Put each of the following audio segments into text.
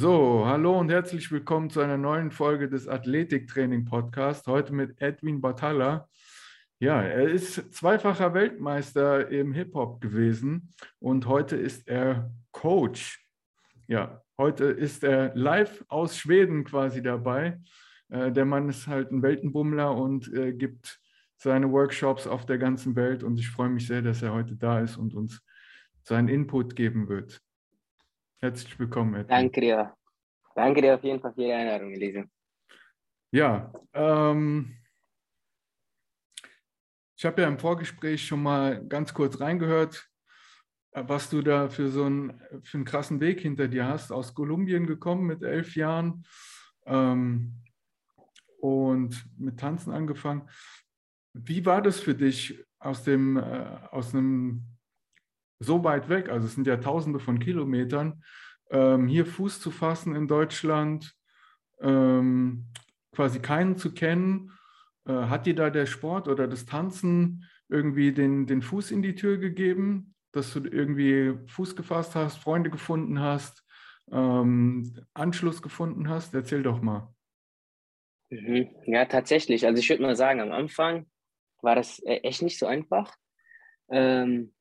So, hallo und herzlich willkommen zu einer neuen Folge des Athletiktraining Podcast. Heute mit Edwin Batalla. Ja, er ist zweifacher Weltmeister im Hip-Hop gewesen und heute ist er Coach. Ja, heute ist er live aus Schweden quasi dabei. Äh, der Mann ist halt ein Weltenbummler und äh, gibt seine Workshops auf der ganzen Welt und ich freue mich sehr, dass er heute da ist und uns seinen Input geben wird. Herzlich willkommen, Edwin. Danke dir. Danke dir auf jeden Fall für die Einladung, Elise. Ja, ähm, ich habe ja im Vorgespräch schon mal ganz kurz reingehört, was du da für so einen, für einen krassen Weg hinter dir hast. Aus Kolumbien gekommen mit elf Jahren ähm, und mit Tanzen angefangen. Wie war das für dich aus dem, äh, aus einem so weit weg, also es sind ja tausende von Kilometern, ähm, hier Fuß zu fassen in Deutschland, ähm, quasi keinen zu kennen. Äh, hat dir da der Sport oder das Tanzen irgendwie den, den Fuß in die Tür gegeben, dass du irgendwie Fuß gefasst hast, Freunde gefunden hast, ähm, Anschluss gefunden hast? Erzähl doch mal. Mhm. Ja, tatsächlich. Also ich würde mal sagen, am Anfang war das äh, echt nicht so einfach. Ähm,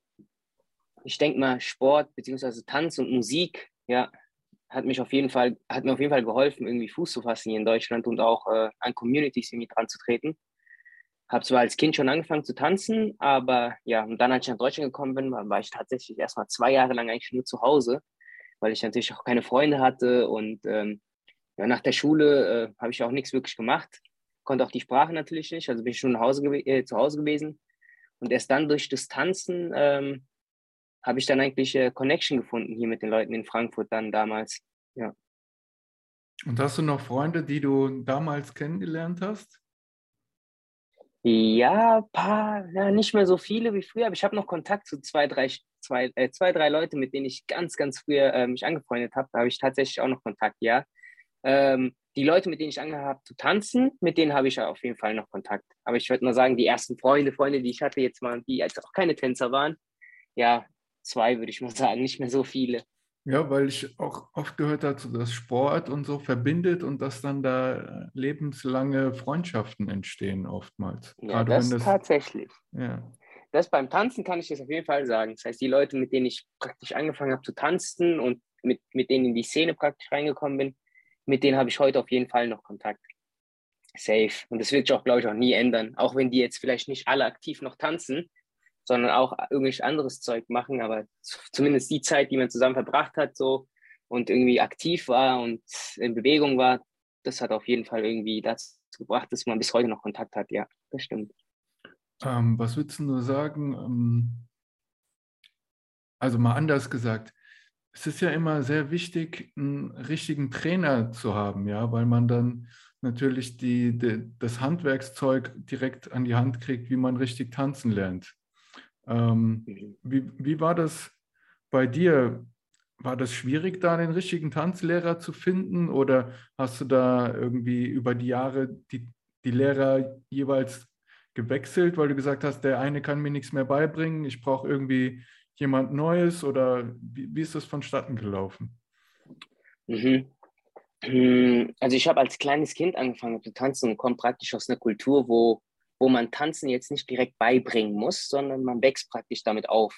ich denke mal, Sport bzw. Tanz und Musik, ja, hat mich auf jeden Fall, hat mir auf jeden Fall geholfen, irgendwie Fuß zu fassen hier in Deutschland und auch äh, an Communities irgendwie dran zu treten. Habe zwar als Kind schon angefangen zu tanzen, aber ja, und dann, als ich nach Deutschland gekommen bin, war ich tatsächlich erstmal zwei Jahre lang eigentlich nur zu Hause, weil ich natürlich auch keine Freunde hatte und ähm, ja, nach der Schule äh, habe ich auch nichts wirklich gemacht, konnte auch die Sprache natürlich nicht, also bin ich schon zu Hause, äh, zu Hause gewesen. Und erst dann durch das Tanzen ähm, habe ich dann eigentlich äh, Connection gefunden hier mit den Leuten in Frankfurt dann damals. Ja. Und hast du noch Freunde, die du damals kennengelernt hast? Ja, paar, ja, nicht mehr so viele wie früher, aber ich habe noch Kontakt zu zwei, drei, zwei, äh, zwei, drei Leute, mit denen ich ganz, ganz früher äh, mich angefreundet habe. Da habe ich tatsächlich auch noch Kontakt, ja. Ähm, die Leute, mit denen ich angefangen habe zu tanzen, mit denen habe ich auf jeden Fall noch Kontakt. Aber ich würde mal sagen, die ersten Freunde, Freunde, die ich hatte jetzt mal, die jetzt auch keine Tänzer waren, ja, zwei, würde ich mal sagen, nicht mehr so viele. Ja, weil ich auch oft gehört habe, dass Sport und so verbindet und dass dann da lebenslange Freundschaften entstehen oftmals. Ja, Gerade das, das tatsächlich. Ja. Das beim Tanzen kann ich das auf jeden Fall sagen. Das heißt, die Leute, mit denen ich praktisch angefangen habe zu tanzen und mit, mit denen in die Szene praktisch reingekommen bin, mit denen habe ich heute auf jeden Fall noch Kontakt. Safe. Und das wird sich auch, glaube ich, auch nie ändern. Auch wenn die jetzt vielleicht nicht alle aktiv noch tanzen, sondern auch irgendwelches anderes Zeug machen. Aber zumindest die Zeit, die man zusammen verbracht hat, so und irgendwie aktiv war und in Bewegung war, das hat auf jeden Fall irgendwie dazu gebracht, dass man bis heute noch Kontakt hat. Ja, das stimmt. Ähm, was würdest du nur sagen? Ähm, also mal anders gesagt, es ist ja immer sehr wichtig, einen richtigen Trainer zu haben, ja, weil man dann natürlich die, die, das Handwerkszeug direkt an die Hand kriegt, wie man richtig tanzen lernt. Ähm, mhm. wie, wie war das bei dir? War das schwierig, da den richtigen Tanzlehrer zu finden oder hast du da irgendwie über die Jahre die, die Lehrer jeweils gewechselt, weil du gesagt hast, der eine kann mir nichts mehr beibringen, ich brauche irgendwie jemand Neues oder wie, wie ist das vonstatten gelaufen? Mhm. Hm, also ich habe als kleines Kind angefangen zu tanzen und komme praktisch aus einer Kultur, wo wo man Tanzen jetzt nicht direkt beibringen muss, sondern man wächst praktisch damit auf.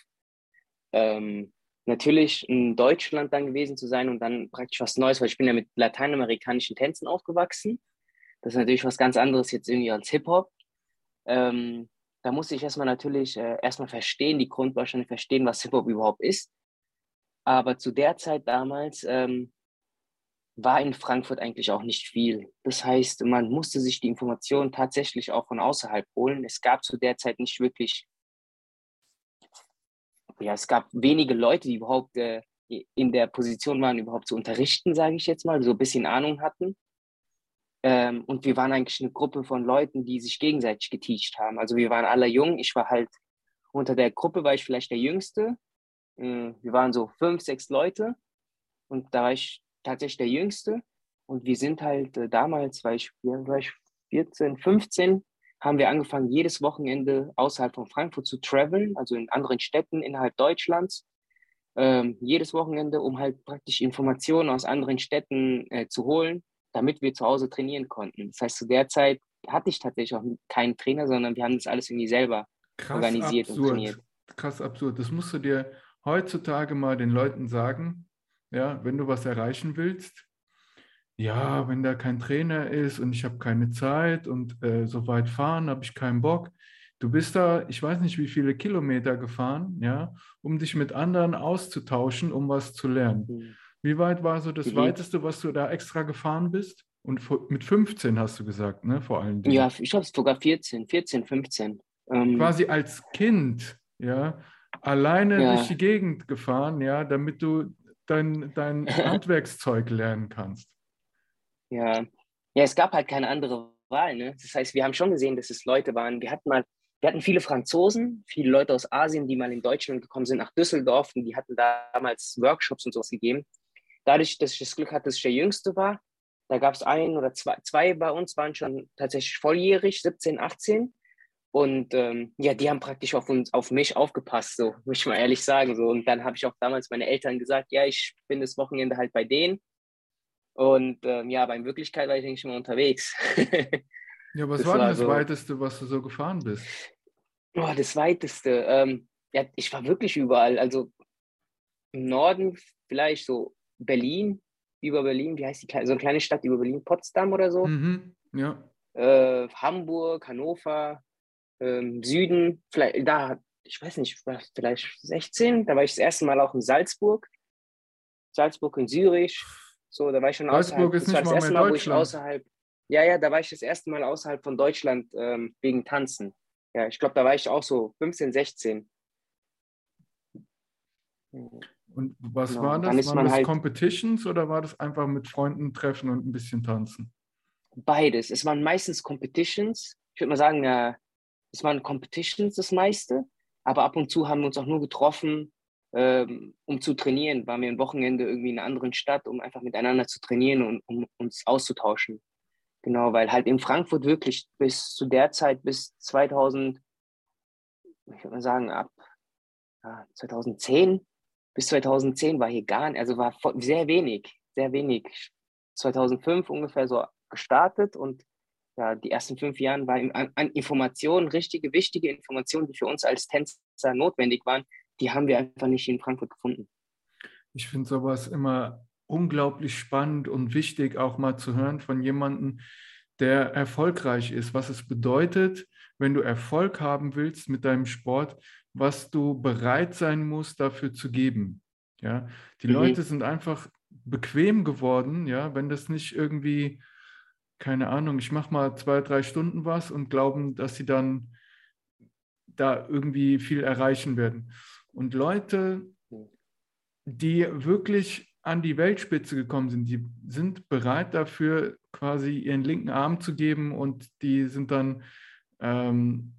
Ähm, natürlich in Deutschland dann gewesen zu sein und dann praktisch was Neues, weil ich bin ja mit lateinamerikanischen Tänzen aufgewachsen. Das ist natürlich was ganz anderes jetzt irgendwie als Hip-Hop. Ähm, da musste ich erstmal natürlich äh, erstmal verstehen, die Grundbausteine verstehen, was Hip-Hop überhaupt ist. Aber zu der Zeit damals ähm, war in Frankfurt eigentlich auch nicht viel. Das heißt, man musste sich die Informationen tatsächlich auch von außerhalb holen. Es gab zu der Zeit nicht wirklich, ja, es gab wenige Leute, die überhaupt äh, in der Position waren, überhaupt zu unterrichten, sage ich jetzt mal, so ein bisschen Ahnung hatten. Ähm, und wir waren eigentlich eine Gruppe von Leuten, die sich gegenseitig geteacht haben. Also wir waren alle jung. Ich war halt unter der Gruppe, war ich vielleicht der Jüngste. Äh, wir waren so fünf, sechs Leute. Und da war ich tatsächlich der Jüngste. Und wir sind halt äh, damals, war ich, ja, war ich 14, 15, haben wir angefangen, jedes Wochenende außerhalb von Frankfurt zu traveln, also in anderen Städten innerhalb Deutschlands. ähm, jedes Wochenende, um halt praktisch Informationen aus anderen Städten äh, zu holen, damit wir zu Hause trainieren konnten. Das heißt, zu der Zeit hatte ich tatsächlich auch keinen Trainer, sondern wir haben das alles irgendwie selber Krass organisiert absurd. und trainiert. Krass absurd. Das musst du dir heutzutage mal den Leuten sagen, ja, wenn du was erreichen willst. Ja, wenn da kein Trainer ist und ich habe keine Zeit und äh, so weit fahren habe ich keinen Bock. Du bist da, ich weiß nicht, wie viele Kilometer gefahren, ja, um dich mit anderen auszutauschen, um was zu lernen. Mhm. Wie weit war so das mhm. weiteste, was du da extra gefahren bist? Und mit 15 hast du gesagt, ne, vor allem. Ja, ich habe sogar 14, 14, 15. Ähm, Quasi als Kind, ja, alleine ja. durch die Gegend gefahren, ja, damit du dein, dein Handwerkszeug lernen kannst. Ja. ja, es gab halt keine andere Wahl. Ne? Das heißt, wir haben schon gesehen, dass es Leute waren. Wir hatten mal, wir hatten viele Franzosen, viele Leute aus Asien, die mal in Deutschland gekommen sind, nach Düsseldorf und die hatten damals Workshops und sowas gegeben. Dadurch, dass ich das Glück hatte, dass ich der Jüngste war, da gab es ein oder zwei, zwei bei uns, waren schon tatsächlich volljährig, 17, 18. Und ähm, ja, die haben praktisch auf uns, auf mich aufgepasst, so muss ich mal ehrlich sagen. So. Und dann habe ich auch damals meine Eltern gesagt, ja, ich bin das Wochenende halt bei denen. Und ähm, ja, aber in Wirklichkeit war ich eigentlich immer unterwegs. ja, was das war denn das so, Weiteste, was du so gefahren bist? Oh, das Weiteste. Ähm, ja, ich war wirklich überall. Also im Norden vielleicht so Berlin, über Berlin, wie heißt die so eine kleine Stadt über Berlin, Potsdam oder so. Mhm, ja. Äh, Hamburg, Hannover, ähm, Süden, vielleicht da, ich weiß nicht, vielleicht 16, da war ich das erste Mal auch in Salzburg. Salzburg in Zürich. So, da war ich schon Salzburg außerhalb. Ist nicht das war das erste Mal, wo ich außerhalb. Ja, ja, da war ich das erste Mal außerhalb von Deutschland ähm, wegen Tanzen. Ja, ich glaube, da war ich auch so 15, 16. Und was genau. war das? Waren das halt Competitions oder war das einfach mit Freunden treffen und ein bisschen tanzen? Beides. Es waren meistens Competitions. Ich würde mal sagen, ja, es waren Competitions das meiste, aber ab und zu haben wir uns auch nur getroffen, ähm, um zu trainieren. Waren wir ein Wochenende irgendwie in einer anderen Stadt, um einfach miteinander zu trainieren und um uns auszutauschen. Genau, weil halt in Frankfurt wirklich bis zu der Zeit, bis 2000, ich würde mal sagen, ab ja, 2010, bis 2010 war hier gar nicht, also war sehr wenig, sehr wenig. 2005 ungefähr so gestartet und ja, die ersten fünf Jahre war an, an Informationen, richtige, wichtige Informationen, die für uns als Tänzer notwendig waren, die haben wir einfach nicht in Frankfurt gefunden. Ich finde sowas immer unglaublich spannend und wichtig, auch mal zu hören von jemandem, der erfolgreich ist, was es bedeutet, wenn du Erfolg haben willst mit deinem Sport, was du bereit sein musst, dafür zu geben. Ja, die mhm. Leute sind einfach bequem geworden, ja, wenn das nicht irgendwie keine Ahnung, ich mache mal zwei, drei Stunden was und glauben, dass sie dann da irgendwie viel erreichen werden. Und Leute, die wirklich an die Weltspitze gekommen sind, die sind bereit dafür, quasi ihren linken Arm zu geben und die sind dann ähm,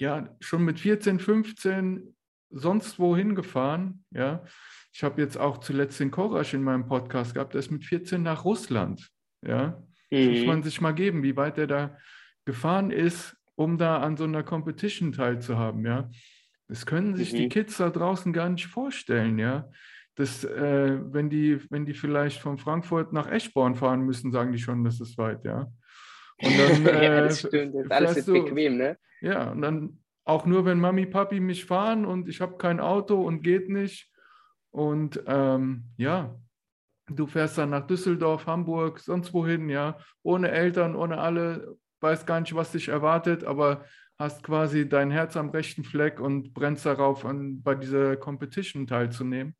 ja schon mit 14, 15 sonst wohin gefahren. Ja, ich habe jetzt auch zuletzt den Korasch in meinem Podcast gehabt, der ist mit 14 nach Russland. Ja, Mhm. Muss man sich mal geben, wie weit er da gefahren ist, um da an so einer Competition teilzuhaben, ja. Das können sich mhm. die Kids da draußen gar nicht vorstellen, ja. Das, äh, wenn, die, wenn die vielleicht von Frankfurt nach Eschborn fahren müssen, sagen die schon, das ist weit, ja. Und dann, äh, ja, das stimmt. Das ist alles ist bequem, ne? Ja, und dann auch nur, wenn Mami, Papi mich fahren und ich habe kein Auto und geht nicht. Und ähm, ja, Du fährst dann nach Düsseldorf, Hamburg, sonst wohin, ja, ohne Eltern, ohne alle, weißt gar nicht, was dich erwartet, aber hast quasi dein Herz am rechten Fleck und brennst darauf, an, bei dieser Competition teilzunehmen.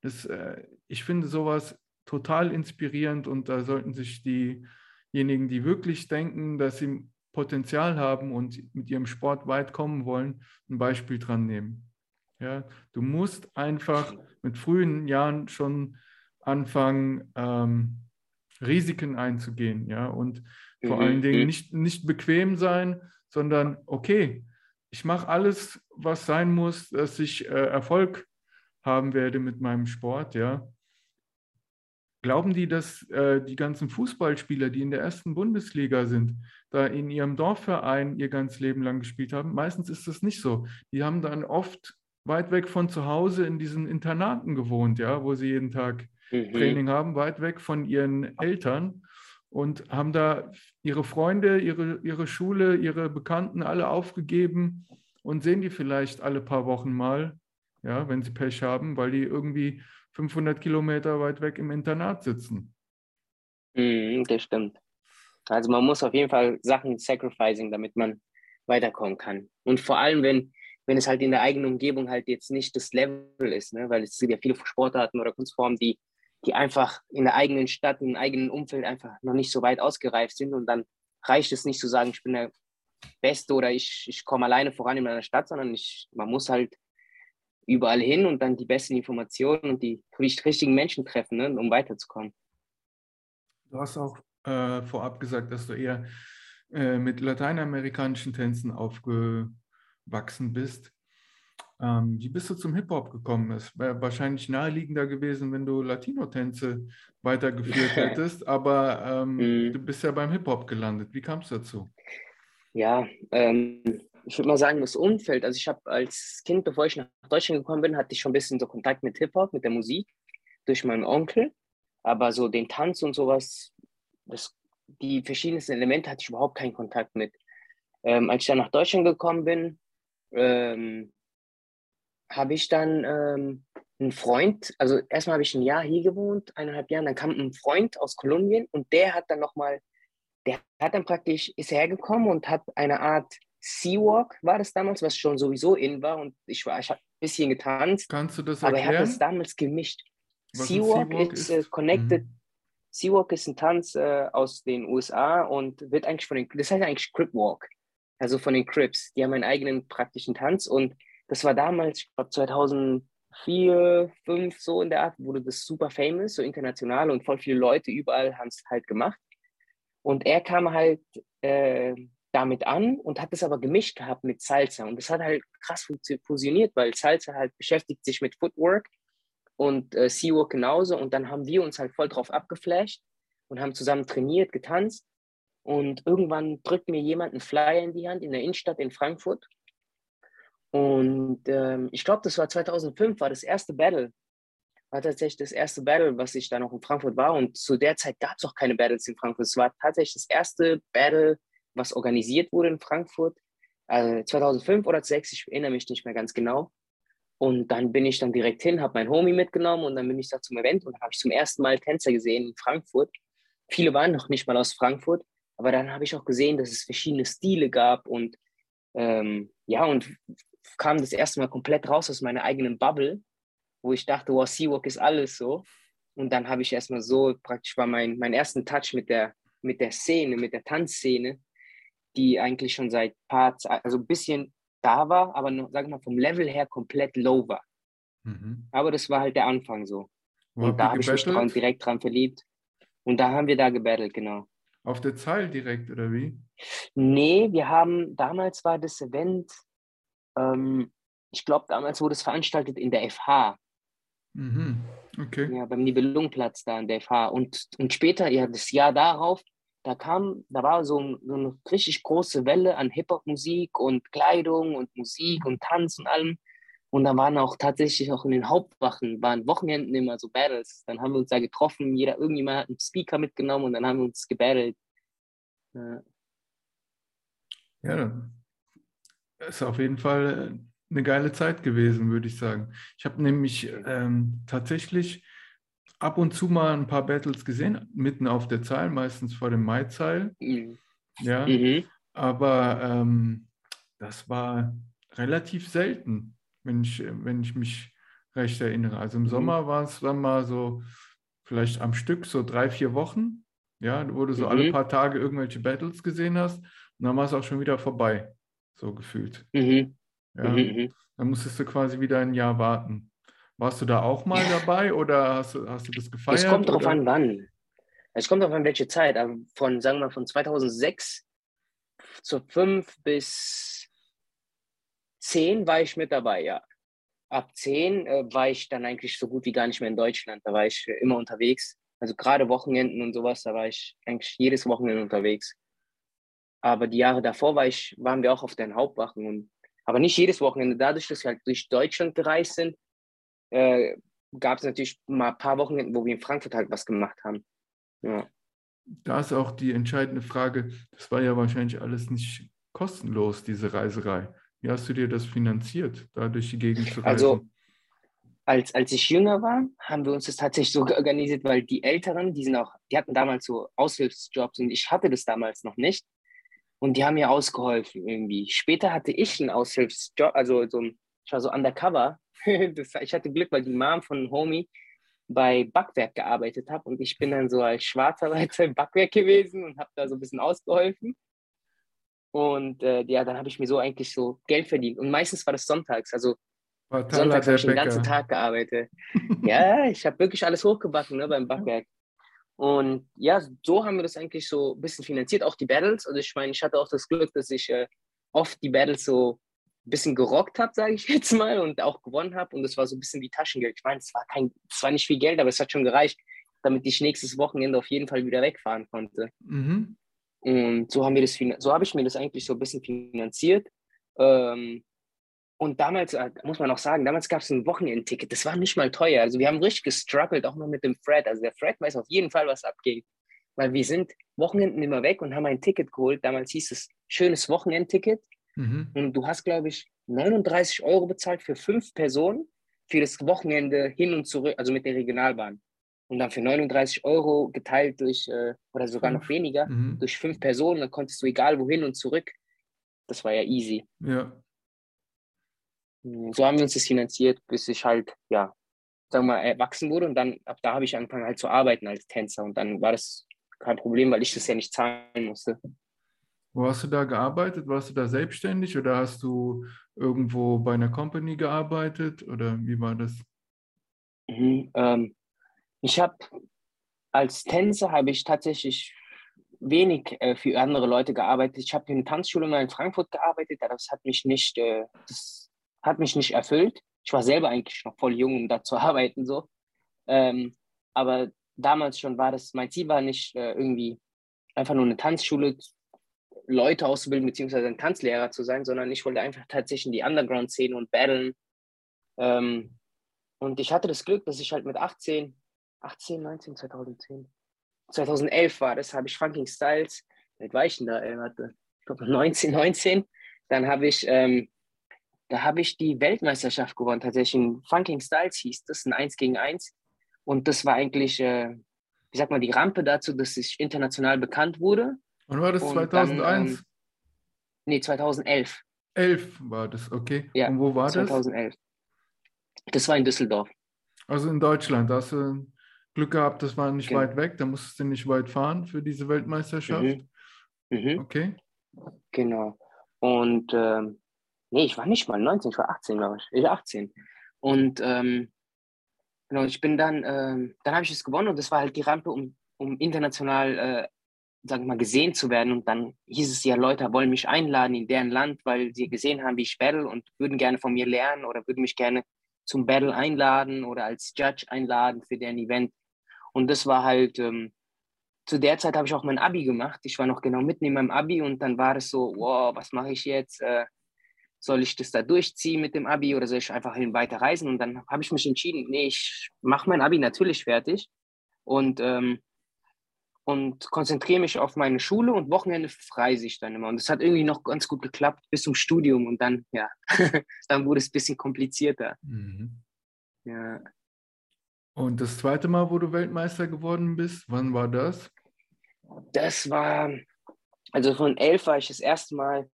Das, äh, ich finde sowas total inspirierend und da sollten sich diejenigen, die wirklich denken, dass sie Potenzial haben und mit ihrem Sport weit kommen wollen, ein Beispiel dran nehmen. Ja, du musst einfach mit frühen Jahren schon anfangen, ähm, Risiken einzugehen, ja, und vor mhm. allen Dingen mhm. nicht, nicht bequem sein, sondern okay, ich mache alles, was sein muss, dass ich äh, Erfolg haben werde mit meinem Sport, ja. Glauben die, dass äh, die ganzen Fußballspieler, die in der ersten Bundesliga sind, da in ihrem Dorfverein ihr ganzes Leben lang gespielt haben? Meistens ist das nicht so. Die haben dann oft weit weg von zu Hause in diesen Internaten gewohnt, ja, wo sie jeden Tag mhm. Training haben, weit weg von ihren Eltern und haben da ihre Freunde, ihre, ihre Schule, ihre Bekannten alle aufgegeben und sehen die vielleicht alle paar Wochen mal, ja, wenn sie Pech haben, weil die irgendwie 500 Kilometer weit weg im Internat sitzen. Mhm, das stimmt. Also man muss auf jeden Fall Sachen sacrificing, damit man weiterkommen kann. Und vor allem, wenn, wenn es halt in der eigenen Umgebung halt jetzt nicht das Level ist, ne? weil es sind ja viele Sportarten oder Kunstformen, die die einfach in der eigenen Stadt, im eigenen Umfeld einfach noch nicht so weit ausgereift sind. Und dann reicht es nicht zu sagen, ich bin der Beste oder ich, ich komme alleine voran in meiner Stadt, sondern ich, man muss halt überall hin und dann die besten Informationen und die richtigen Menschen treffen, ne, um weiterzukommen. Du hast auch äh, vorab gesagt, dass du eher äh, mit lateinamerikanischen Tänzen aufgewachsen bist. Ähm, wie bist du zum Hip-Hop gekommen? Es wäre wahrscheinlich naheliegender gewesen, wenn du Latino-Tänze weitergeführt hättest, aber ähm, mm. du bist ja beim Hip-Hop gelandet. Wie kam es dazu? Ja, ähm, ich würde mal sagen, das Umfeld. Also ich habe als Kind, bevor ich nach Deutschland gekommen bin, hatte ich schon ein bisschen so Kontakt mit Hip-Hop, mit der Musik, durch meinen Onkel. Aber so den Tanz und sowas, das, die verschiedensten Elemente hatte ich überhaupt keinen Kontakt mit. Ähm, als ich dann nach Deutschland gekommen bin, ähm, habe ich dann ähm, einen Freund, also erstmal habe ich ein Jahr hier gewohnt, eineinhalb Jahre, dann kam ein Freund aus Kolumbien und der hat dann nochmal, der hat dann praktisch, ist hergekommen und hat eine Art Seawalk, war das damals, was schon sowieso in war und ich war, ich habe ein bisschen getanzt. Kannst du das erklären? Aber er hat das damals gemischt. Seawalk, Seawalk ist, ist? Uh, connected, mhm. Seawalk ist ein Tanz äh, aus den USA und wird eigentlich von den, das heißt eigentlich Crip Walk, also von den Crips. Die haben einen eigenen praktischen Tanz und das war damals, ich glaube 2004, 2005, so in der Art, wurde das super famous, so international und voll viele Leute überall haben es halt gemacht. Und er kam halt äh, damit an und hat es aber gemischt gehabt mit Salsa. Und das hat halt krass fusioniert, weil Salsa halt beschäftigt sich mit Footwork und äh, Seawalk genauso. Und dann haben wir uns halt voll drauf abgeflasht und haben zusammen trainiert, getanzt. Und irgendwann drückt mir jemand einen Flyer in die Hand in der Innenstadt in Frankfurt und ähm, ich glaube, das war 2005, war das erste Battle. War tatsächlich das erste Battle, was ich da noch in Frankfurt war. Und zu der Zeit gab es auch keine Battles in Frankfurt. Es war tatsächlich das erste Battle, was organisiert wurde in Frankfurt. Also 2005 oder 2006, ich erinnere mich nicht mehr ganz genau. Und dann bin ich dann direkt hin, habe mein Homie mitgenommen und dann bin ich da zum Event und habe ich zum ersten Mal Tänzer gesehen in Frankfurt. Viele waren noch nicht mal aus Frankfurt, aber dann habe ich auch gesehen, dass es verschiedene Stile gab und ähm, ja, und kam das erste Mal komplett raus aus meiner eigenen Bubble, wo ich dachte, wow, Seawalk ist alles so. Und dann habe ich erstmal so, praktisch war mein, mein ersten Touch mit der, mit der Szene, mit der Tanzszene, die eigentlich schon seit paar, also ein bisschen da war, aber noch, sag mal, vom Level her komplett low war. Mhm. Aber das war halt der Anfang so. Wo und da habe ich mich dran, direkt dran verliebt. Und da haben wir da gebettelt, genau. Auf der Zeil direkt, oder wie? Nee, wir haben, damals war das Event, ähm, ich glaube, damals wurde es veranstaltet in der FH. Mhm. Okay. Ja, beim Nibelungenplatz da in der FH. Und, und später, ja, das Jahr darauf, da kam, da war so, so eine richtig große Welle an Hip-Hop-Musik und Kleidung und Musik und Tanz und allem. Und da waren auch tatsächlich auch in den Hauptwachen, waren Wochenenden immer so Battles. Dann haben wir uns da getroffen, jeder, irgendjemand hat einen Speaker mitgenommen und dann haben wir uns gebattelt. Ja, ja ist auf jeden Fall äh, eine geile Zeit gewesen, würde ich sagen. Ich habe nämlich ähm, tatsächlich ab und zu mal ein paar Battles gesehen, mitten auf der Zahl, meistens vor dem Mai-Zeil. Mhm. Ja, mhm. aber ähm, das war relativ selten, wenn ich, wenn ich mich recht erinnere. Also im mhm. Sommer war es dann mal so, vielleicht am Stück, so drei, vier Wochen, ja, wo du so alle mhm. paar Tage irgendwelche Battles gesehen hast und dann war es auch schon wieder vorbei so gefühlt. Mhm. Ja, mhm, mhm. Dann musstest du quasi wieder ein Jahr warten. Warst du da auch mal dabei oder hast du, hast du das gefeiert? Es kommt darauf an, wann. Es kommt darauf an, welche Zeit. Von, sagen wir mal, von 2006 zu 5 bis 10 war ich mit dabei, ja. Ab 10 äh, war ich dann eigentlich so gut wie gar nicht mehr in Deutschland. Da war ich immer unterwegs. Also gerade Wochenenden und sowas, da war ich eigentlich jedes Wochenende unterwegs. Aber die Jahre davor war ich, waren wir auch auf den Hauptwachen und Aber nicht jedes Wochenende. Dadurch, dass wir halt durch Deutschland gereist sind, äh, gab es natürlich mal ein paar Wochenende, wo wir in Frankfurt halt was gemacht haben. Ja. Da ist auch die entscheidende Frage, das war ja wahrscheinlich alles nicht kostenlos, diese Reiserei. Wie hast du dir das finanziert, da durch die Gegend zu reisen? Also, als, als ich jünger war, haben wir uns das tatsächlich so organisiert, weil die Älteren, die sind auch, die hatten damals so Aushilfsjobs und ich hatte das damals noch nicht. Und die haben mir ausgeholfen irgendwie. Später hatte ich einen Aushilfsjob, also so ein, ich war so undercover. das, ich hatte Glück, weil die Mom von Homie bei Backwerk gearbeitet hat und ich bin dann so als Schwarzarbeiter im Backwerk gewesen und habe da so ein bisschen ausgeholfen. Und äh, ja, dann habe ich mir so eigentlich so Geld verdient. Und meistens war das sonntags. Also sonntags habe ich den ganzen Tag gearbeitet. ja, ich habe wirklich alles hochgebacken ne, beim Backwerk. Und ja, so haben wir das eigentlich so ein bisschen finanziert, auch die Battles. Also ich meine, ich hatte auch das Glück, dass ich äh, oft die Battles so ein bisschen gerockt habe, sage ich jetzt mal, und auch gewonnen habe. Und das war so ein bisschen wie Taschengeld. Ich meine, es war kein, es war nicht viel Geld, aber es hat schon gereicht, damit ich nächstes Wochenende auf jeden Fall wieder wegfahren konnte. Mhm. Und so haben wir das, so habe ich mir das eigentlich so ein bisschen finanziert. Ähm, und damals, äh, muss man auch sagen, damals gab es ein Wochenendticket. Das war nicht mal teuer. Also wir haben richtig gestruggelt, auch noch mit dem Fred. Also der Fred weiß auf jeden Fall, was abging. Weil wir sind Wochenenden immer weg und haben ein Ticket geholt. Damals hieß es schönes Wochenendticket. Mhm. Und du hast, glaube ich, 39 Euro bezahlt für fünf Personen für das Wochenende hin und zurück, also mit der Regionalbahn. Und dann für 39 Euro geteilt durch, äh, oder sogar noch weniger, mhm. durch fünf Personen, dann konntest du egal wohin und zurück. Das war ja easy. Ja. Hm, so haben wir uns das finanziert, bis ich halt, ja, sagen wir mal, erwachsen wurde. Und dann, ab da habe ich angefangen halt zu arbeiten als Tänzer. Und dann war das kein Problem, weil ich das ja nicht zahlen musste. Wo hast du da gearbeitet? Warst du da selbstständig oder hast du irgendwo bei einer Company gearbeitet? Oder wie war das? Mhm, ähm, ich habe als Tänzer habe ich tatsächlich wenig äh, für andere Leute gearbeitet. Ich habe in der Tanzschule mal in Frankfurt gearbeitet, aber das hat mich nicht, äh, das hat mich nicht erfüllt. Ich war selber eigentlich noch voll jung, um da zu arbeiten, so. Ähm, aber damals schon war das, mein Ziel war nicht äh, irgendwie einfach nur eine Tanzschule, Leute auszubilden, beziehungsweise ein Tanzlehrer zu sein, sondern ich wollte einfach tatsächlich in die Underground-Szene und battlen. Ähm, und ich hatte das Glück, dass ich halt mit 18, 18, 19, 2010, 2011 war das, habe ich Funking Styles, ich denn da, ey, warte, ich glaube 19, 19, dann habe ich ähm, da habe ich die Weltmeisterschaft gewonnen, tatsächlich in Funking Styles hieß das, ein 1 gegen 1. Und das war eigentlich, äh, wie sagt man, die Rampe dazu, dass ich international bekannt wurde. Und war das 2001? Dann, ähm, nee, 2011. 11 war das, okay. Ja, Und wo war 2011. das? 2011. Das war in Düsseldorf. Also in Deutschland. Da hast du Glück gehabt, das war nicht genau. weit weg. Da musstest du nicht weit fahren für diese Weltmeisterschaft. Mhm. Mhm. Okay. Genau. Und ähm, Nee, ich war nicht mal 19, ich war 18, glaube ich. Ich war 18. Und ähm, genau, ich bin dann, ähm, dann habe ich es gewonnen und das war halt die Rampe, um, um international, äh, sag ich mal, gesehen zu werden. Und dann hieß es ja, Leute wollen mich einladen in deren Land, weil sie gesehen haben, wie ich battle und würden gerne von mir lernen oder würden mich gerne zum Battle einladen oder als Judge einladen für deren Event. Und das war halt, ähm, zu der Zeit habe ich auch mein Abi gemacht. Ich war noch genau mitten in meinem Abi und dann war es so, wow, was mache ich jetzt? Äh, soll ich das da durchziehen mit dem Abi oder soll ich einfach hin weiter reisen? Und dann habe ich mich entschieden, nee, ich mache mein Abi natürlich fertig und, ähm, und konzentriere mich auf meine Schule und Wochenende reise ich dann immer. Und das hat irgendwie noch ganz gut geklappt bis zum Studium und dann, ja, dann wurde es ein bisschen komplizierter. Mhm. Ja. Und das zweite Mal, wo du Weltmeister geworden bist, wann war das? Das war, also von elf war ich das erste Mal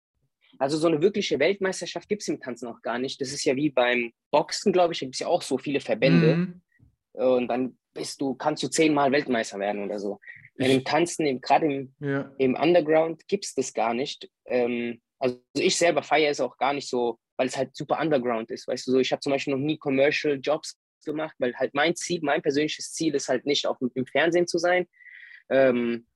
also so eine wirkliche Weltmeisterschaft gibt es im Tanzen noch gar nicht. Das ist ja wie beim Boxen, glaube ich, da gibt es ja auch so viele Verbände. Mhm. Und dann bist du, kannst du zehnmal Weltmeister werden oder so. Ich, Im Tanzen, gerade im, ja. im Underground, gibt es das gar nicht. Ähm, also ich selber feiere es auch gar nicht so, weil es halt super Underground ist. Weißt du, so ich habe zum Beispiel noch nie Commercial Jobs gemacht, weil halt mein Ziel, mein persönliches Ziel ist halt nicht auf, im Fernsehen zu sein ähm,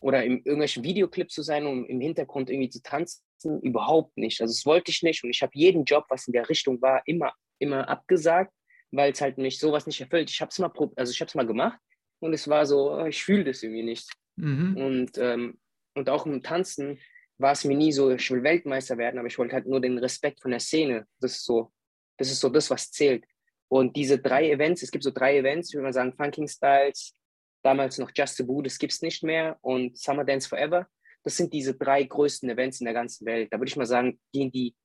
oder in irgendwelchen Videoclips zu sein, um im Hintergrund irgendwie zu tanzen, überhaupt nicht. Also das wollte ich nicht und ich habe jeden Job, was in der Richtung war, immer, immer abgesagt, weil es halt mich sowas nicht erfüllt. Ich habe es mal, also ich habe es mal gemacht und es war so, oh, ich fühle das irgendwie nicht. Mhm. Und, ähm, und auch im Tanzen, war es mir nie so, ich will Weltmeister werden, aber ich wollte halt nur den Respekt von der Szene. Das ist so, das ist so das, was zählt. Und diese drei Events, es gibt so drei Events, würde mal sagen, Funking Styles, damals noch Just a Boo, das gibt es nicht mehr, und Summer Dance Forever. Das sind diese drei größten Events in der ganzen Welt. Da würde ich mal sagen, gehen die,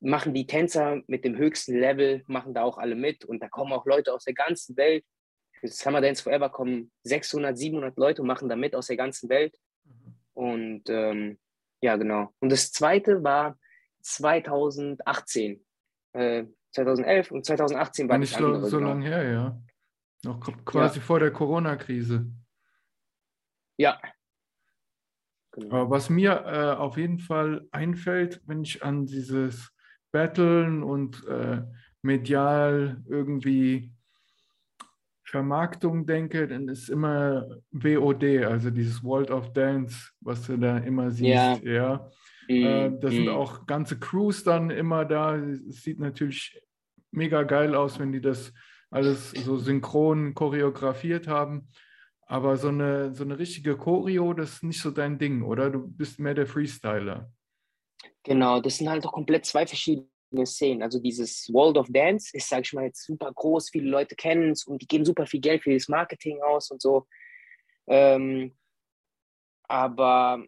machen die Tänzer mit dem höchsten Level, machen da auch alle mit. Und da kommen auch Leute aus der ganzen Welt. Für Summer Dance Forever kommen 600, 700 Leute und machen da mit aus der ganzen Welt. Und ähm, ja, genau. Und das zweite war 2018. Äh, 2011 und 2018 war nicht so, so lange her, ja. Noch quasi ja. vor der Corona-Krise. Ja. Genau. Was mir äh, auf jeden Fall einfällt, wenn ich an dieses Battlen und äh, medial irgendwie Vermarktung denke, dann ist immer WOD, also dieses World of Dance, was du da immer siehst. Ja. ja. Mm, da sind mm. auch ganze Crews dann immer da. Es sieht natürlich mega geil aus, wenn die das alles so synchron choreografiert haben. Aber so eine, so eine richtige Choreo, das ist nicht so dein Ding, oder? Du bist mehr der Freestyler. Genau, das sind halt auch komplett zwei verschiedene Szenen. Also dieses World of Dance ist, sag ich mal, jetzt super groß, viele Leute kennen es und die geben super viel Geld für das Marketing aus und so. Ähm, aber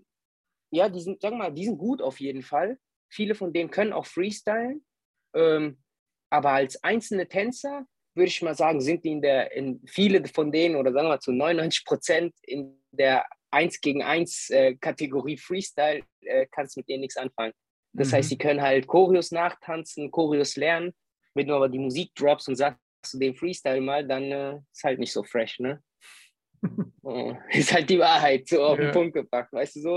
ja, die sind, sag mal, die sind gut auf jeden Fall. Viele von denen können auch freestylen. Ähm, aber als einzelne Tänzer würde ich mal sagen, sind die in der, in viele von denen oder sagen wir mal zu 99 Prozent in der 1 gegen 1 äh, Kategorie Freestyle, äh, kannst mit denen nichts anfangen. Das mhm. heißt, sie können halt Choreos nachtanzen, Choreos lernen. Wenn du aber die Musik drops und sagst du den Freestyle mal, dann äh, ist halt nicht so fresh, ne? oh, ist halt die Wahrheit, so auf ja. den Punkt gebracht, weißt du so?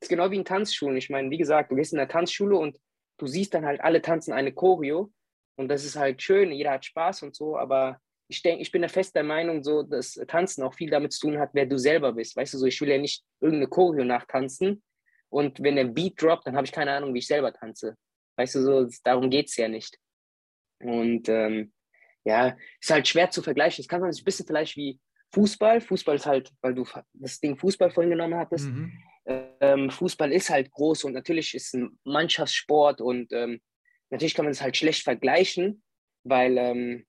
Das ist genau wie in Tanzschulen. Ich meine, wie gesagt, du gehst in der Tanzschule und du siehst dann halt, alle tanzen eine Choreo und das ist halt schön, jeder hat Spaß und so, aber ich denke, ich bin der fest der Meinung, so, dass Tanzen auch viel damit zu tun hat, wer du selber bist. Weißt du, so, ich will ja nicht irgendeine Choreo nachtanzen und wenn der Beat droppt, dann habe ich keine Ahnung, wie ich selber tanze. Weißt du, so, darum geht es ja nicht. Und ähm, ja, ist halt schwer zu vergleichen. Das kann man sich ein bisschen vielleicht wie Fußball. Fußball ist halt, weil du das Ding Fußball vorhin genommen hattest. Mhm. Ähm, Fußball ist halt groß und natürlich ist ein Mannschaftssport und ähm, natürlich kann man es halt schlecht vergleichen, weil, ähm,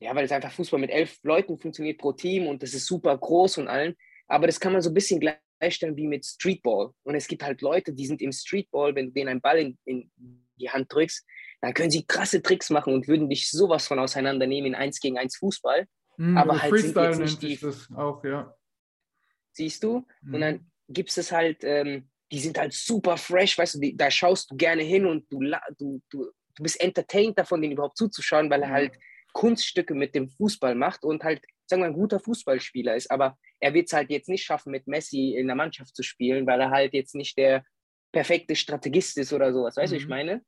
ja, weil es einfach Fußball mit elf Leuten funktioniert pro Team und das ist super groß und allen. Aber das kann man so ein bisschen gleichstellen wie mit Streetball. Und es gibt halt Leute, die sind im Streetball, wenn du denen einen Ball in, in die Hand drückst, dann können sie krasse Tricks machen und würden dich sowas von auseinandernehmen in 1 gegen 1 Fußball. Mhm, aber halt Freestyle sind jetzt nicht die, das auch, ja. Siehst du? Mhm. Und dann gibt es halt ähm, die sind halt super fresh, weißt du, die, da schaust du gerne hin und du, du, du, du bist entertained davon, den überhaupt zuzuschauen, weil er halt Kunststücke mit dem Fußball macht und halt, sagen wir, ein guter Fußballspieler ist. Aber er wird es halt jetzt nicht schaffen, mit Messi in der Mannschaft zu spielen, weil er halt jetzt nicht der perfekte Strategist ist oder sowas. Weißt du, mhm. ich meine?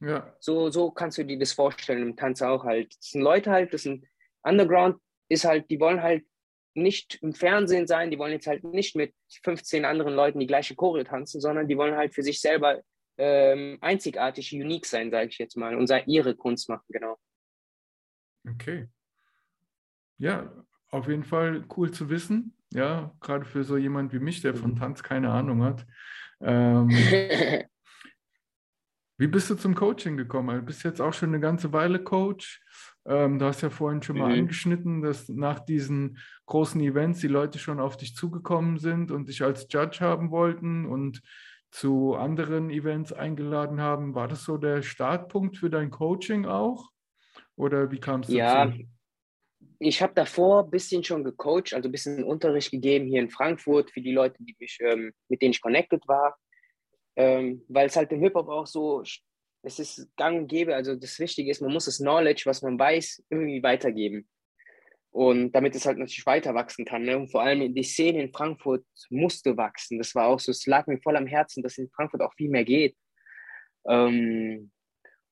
Ja. So, so kannst du dir das vorstellen im Tanz auch halt. Das sind Leute halt, das sind Underground, ist halt, die wollen halt nicht im Fernsehen sein, die wollen jetzt halt nicht mit 15 anderen Leuten die gleiche Choreo tanzen, sondern die wollen halt für sich selber ähm, einzigartig, unique sein, sage ich jetzt mal, und ihre Kunst machen, genau. Okay. Ja, auf jeden Fall cool zu wissen. Ja, gerade für so jemand wie mich, der von mhm. Tanz keine Ahnung hat. Ähm, wie bist du zum Coaching gekommen? Du bist jetzt auch schon eine ganze Weile Coach. Ähm, du hast ja vorhin schon mal mhm. angeschnitten, dass nach diesen großen Events die Leute schon auf dich zugekommen sind und dich als Judge haben wollten und zu anderen Events eingeladen haben. War das so der Startpunkt für dein Coaching auch? Oder wie kam es dazu? Ja, ich habe davor ein bisschen schon gecoacht, also ein bisschen Unterricht gegeben hier in Frankfurt für die Leute, die mich, ähm, mit denen ich connected war. Ähm, weil es halt im Hip-Hop auch so es ist gang und gäbe. Also das Wichtige ist, man muss das Knowledge, was man weiß, irgendwie weitergeben. Und damit es halt natürlich weiter wachsen kann. Ne? Und vor allem die Szene in Frankfurt musste wachsen. Das war auch so, es lag mir voll am Herzen, dass in Frankfurt auch viel mehr geht. Ähm,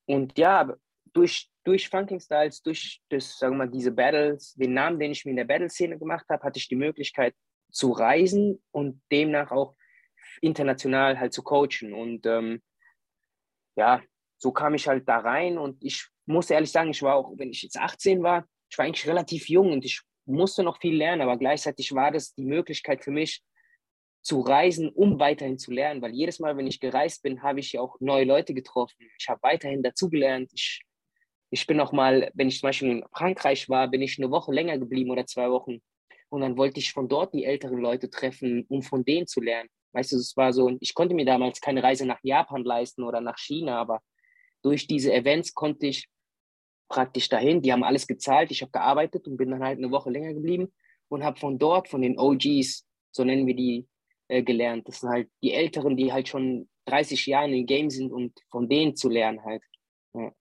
und ja, durch, durch Funking Styles, durch das, sagen wir mal, diese Battles, den Namen, den ich mir in der Battle-Szene gemacht habe, hatte ich die Möglichkeit zu reisen und demnach auch international halt zu coachen. Und ähm, ja, so kam ich halt da rein und ich muss ehrlich sagen, ich war auch, wenn ich jetzt 18 war, ich war eigentlich relativ jung und ich musste noch viel lernen, aber gleichzeitig war das die Möglichkeit für mich, zu reisen, um weiterhin zu lernen, weil jedes Mal, wenn ich gereist bin, habe ich ja auch neue Leute getroffen. Ich habe weiterhin dazugelernt. Ich, ich bin auch mal, wenn ich zum Beispiel in Frankreich war, bin ich eine Woche länger geblieben oder zwei Wochen. Und dann wollte ich von dort die älteren Leute treffen, um von denen zu lernen. Weißt du, es war so, ich konnte mir damals keine Reise nach Japan leisten oder nach China, aber durch diese Events konnte ich praktisch dahin. Die haben alles gezahlt. Ich habe gearbeitet und bin dann halt eine Woche länger geblieben und habe von dort, von den OGs, so nennen wir die, äh, gelernt. Das sind halt die Älteren, die halt schon 30 Jahre im Game sind und von denen zu lernen halt. Ja.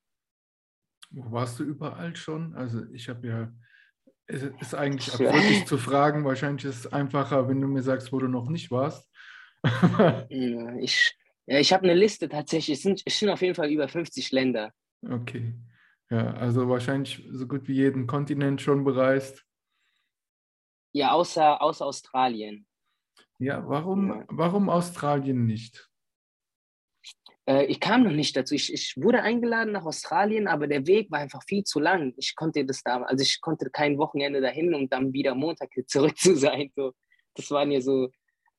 Warst du überall schon? Also ich habe ja, es ist eigentlich absurd, zu fragen. Wahrscheinlich ist es einfacher, wenn du mir sagst, wo du noch nicht warst. ich ja, ich habe eine Liste tatsächlich. Es sind, es sind auf jeden Fall über 50 Länder. Okay. Ja, also wahrscheinlich so gut wie jeden Kontinent schon bereist. Ja, außer, außer Australien. Ja, warum, ja. warum Australien nicht? Äh, ich kam noch nicht dazu. Ich, ich wurde eingeladen nach Australien, aber der Weg war einfach viel zu lang. Ich konnte das da, also ich konnte kein Wochenende dahin, um dann wieder Montag zurück zu sein. So, das waren ja so,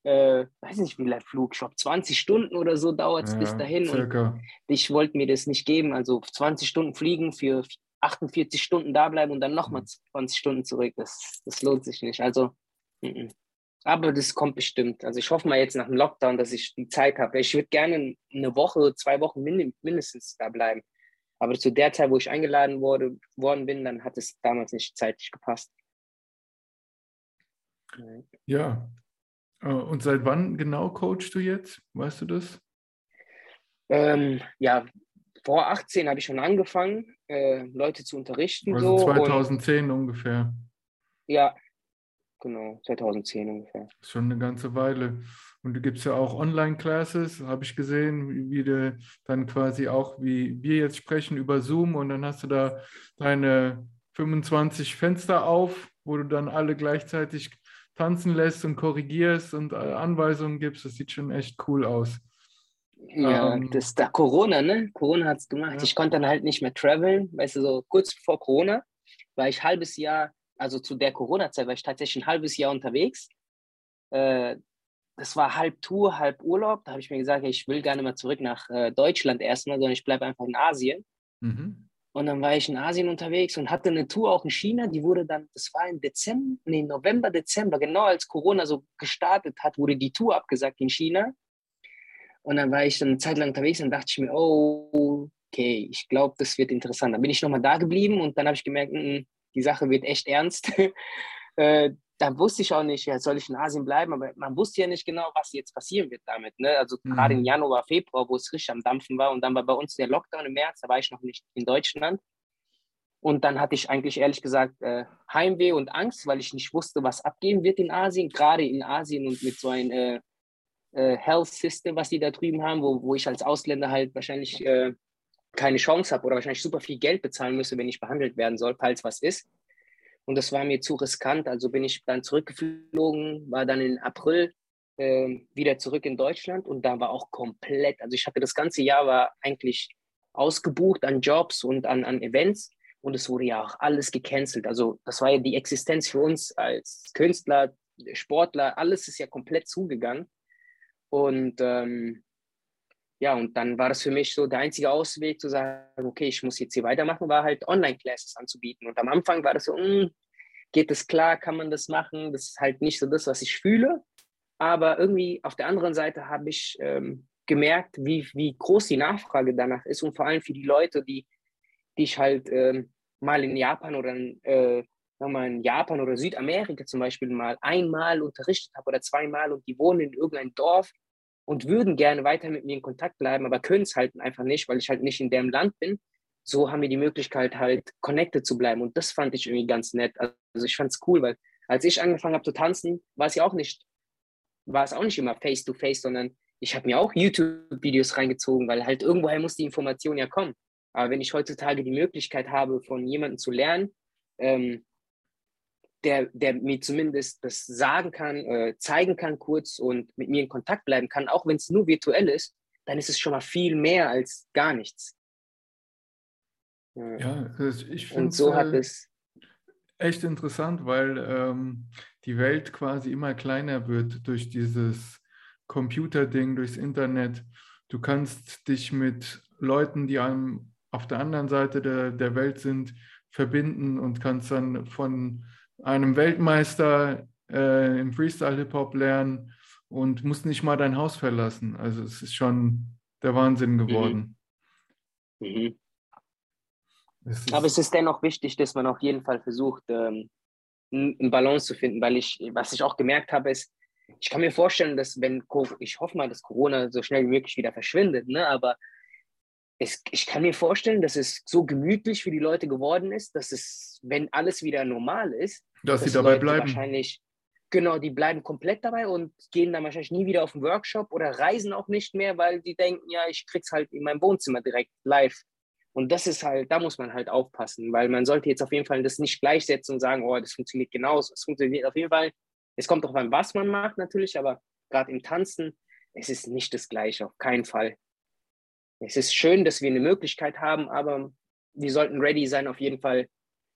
äh, weiß nicht, wie lange Flug, ich glaube 20 Stunden oder so dauert es ja, bis dahin. Circa. Und ich wollte mir das nicht geben. Also 20 Stunden fliegen für 48 Stunden da bleiben und dann nochmal 20 mhm. Stunden zurück. Das, das lohnt sich nicht. Also, m -m. aber das kommt bestimmt. Also ich hoffe mal jetzt nach dem Lockdown, dass ich die Zeit habe. Ich würde gerne eine Woche, zwei Wochen mindestens da bleiben. Aber zu der Zeit, wo ich eingeladen wurde, worden bin, dann hat es damals nicht zeitlich gepasst. Ja. Äh, und seit wann genau coachst du jetzt? Weißt du das? Ähm, ja, vor 18 habe ich schon angefangen, äh, Leute zu unterrichten. Also so, 2010 und, ungefähr. Ja, genau, 2010 ungefähr. Schon eine ganze Weile. Und du gibst ja auch Online-Classes, habe ich gesehen, wie du dann quasi auch, wie wir jetzt sprechen, über Zoom und dann hast du da deine 25 Fenster auf, wo du dann alle gleichzeitig tanzen lässt und korrigierst und äh, Anweisungen gibst. Das sieht schon echt cool aus. Ja, ähm, das ist da Corona, ne? Corona hat es gemacht. Ja. Ich konnte dann halt nicht mehr traveln. Weißt du, so kurz vor Corona war ich ein halbes Jahr, also zu der Corona-Zeit war ich tatsächlich ein halbes Jahr unterwegs. Äh, das war halb Tour, halb Urlaub. Da habe ich mir gesagt, ich will gar nicht mehr zurück nach äh, Deutschland erstmal, sondern ich bleibe einfach in Asien. Mhm. Und dann war ich in Asien unterwegs und hatte eine Tour auch in China. Die wurde dann, das war im Dezember, nee, November, Dezember, genau als Corona so gestartet hat, wurde die Tour abgesagt in China. Und dann war ich dann eine Zeit lang unterwegs und dachte ich mir, oh, okay, ich glaube, das wird interessant. Dann bin ich nochmal da geblieben und dann habe ich gemerkt, mm, mm, die Sache wird echt ernst. da wusste ich auch nicht, ja, soll ich in Asien bleiben, aber man wusste ja nicht genau, was jetzt passieren wird damit. Ne? Also mhm. gerade im Januar, Februar, wo es richtig am Dampfen war und dann war bei uns der Lockdown im März, da war ich noch nicht in Deutschland. Und dann hatte ich eigentlich ehrlich gesagt äh, Heimweh und Angst, weil ich nicht wusste, was abgehen wird in Asien, gerade in Asien und mit so einem äh, äh, Health System, was die da drüben haben, wo, wo ich als Ausländer halt wahrscheinlich äh, keine Chance habe oder wahrscheinlich super viel Geld bezahlen müsste, wenn ich behandelt werden soll, falls was ist. Und das war mir zu riskant. Also bin ich dann zurückgeflogen, war dann in April äh, wieder zurück in Deutschland und da war auch komplett, also ich hatte das ganze Jahr war eigentlich ausgebucht an Jobs und an, an Events und es wurde ja auch alles gecancelt. Also das war ja die Existenz für uns als Künstler, Sportler, alles ist ja komplett zugegangen. Und ähm, ja, und dann war das für mich so der einzige Ausweg zu sagen, okay, ich muss jetzt hier weitermachen, war halt Online-Classes anzubieten. Und am Anfang war das so, mh, hm, geht das klar, kann man das machen? Das ist halt nicht so das, was ich fühle. Aber irgendwie auf der anderen Seite habe ich ähm, gemerkt, wie, wie groß die Nachfrage danach ist und vor allem für die Leute, die, die ich halt ähm, mal in Japan oder äh, mal in Japan oder Südamerika zum Beispiel mal einmal unterrichtet habe oder zweimal und die wohnen in irgendeinem Dorf und würden gerne weiter mit mir in Kontakt bleiben, aber können es halt einfach nicht, weil ich halt nicht in dem Land bin. So haben wir die Möglichkeit, halt connected zu bleiben. Und das fand ich irgendwie ganz nett. Also ich fand es cool, weil als ich angefangen habe zu tanzen, war es ja auch nicht, war es auch nicht immer face to face, sondern ich habe mir auch YouTube-Videos reingezogen, weil halt irgendwoher muss die Information ja kommen. Aber wenn ich heutzutage die Möglichkeit habe, von jemandem zu lernen, ähm, der, der mir zumindest das sagen kann, äh, zeigen kann kurz und mit mir in Kontakt bleiben kann, auch wenn es nur virtuell ist, dann ist es schon mal viel mehr als gar nichts. Ja, ich finde so hat äh, es echt interessant, weil ähm, die Welt quasi immer kleiner wird durch dieses Computerding, durchs Internet. Du kannst dich mit Leuten, die einem auf der anderen Seite der, der Welt sind, verbinden und kannst dann von einem Weltmeister äh, im Freestyle-Hip-Hop lernen und musst nicht mal dein Haus verlassen. Also es ist schon der Wahnsinn mhm. geworden. Mhm. Mhm. Es Aber es ist dennoch wichtig, dass man auf jeden Fall versucht, ähm, einen Balance zu finden, weil ich, was ich auch gemerkt habe, ist, ich kann mir vorstellen, dass wenn, ich hoffe mal, dass Corona so schnell wie möglich wieder verschwindet, ne? aber es, ich kann mir vorstellen, dass es so gemütlich für die Leute geworden ist, dass es, wenn alles wieder normal ist, dass, dass sie dabei Leute bleiben. Wahrscheinlich, genau, die bleiben komplett dabei und gehen dann wahrscheinlich nie wieder auf einen Workshop oder reisen auch nicht mehr, weil die denken, ja, ich krieg's halt in meinem Wohnzimmer direkt live. Und das ist halt, da muss man halt aufpassen, weil man sollte jetzt auf jeden Fall das nicht gleichsetzen und sagen, oh, das funktioniert genauso. Es funktioniert auf jeden Fall. Es kommt auch an, was man macht natürlich, aber gerade im Tanzen, es ist nicht das Gleiche, auf keinen Fall. Es ist schön, dass wir eine Möglichkeit haben, aber wir sollten ready sein, auf jeden Fall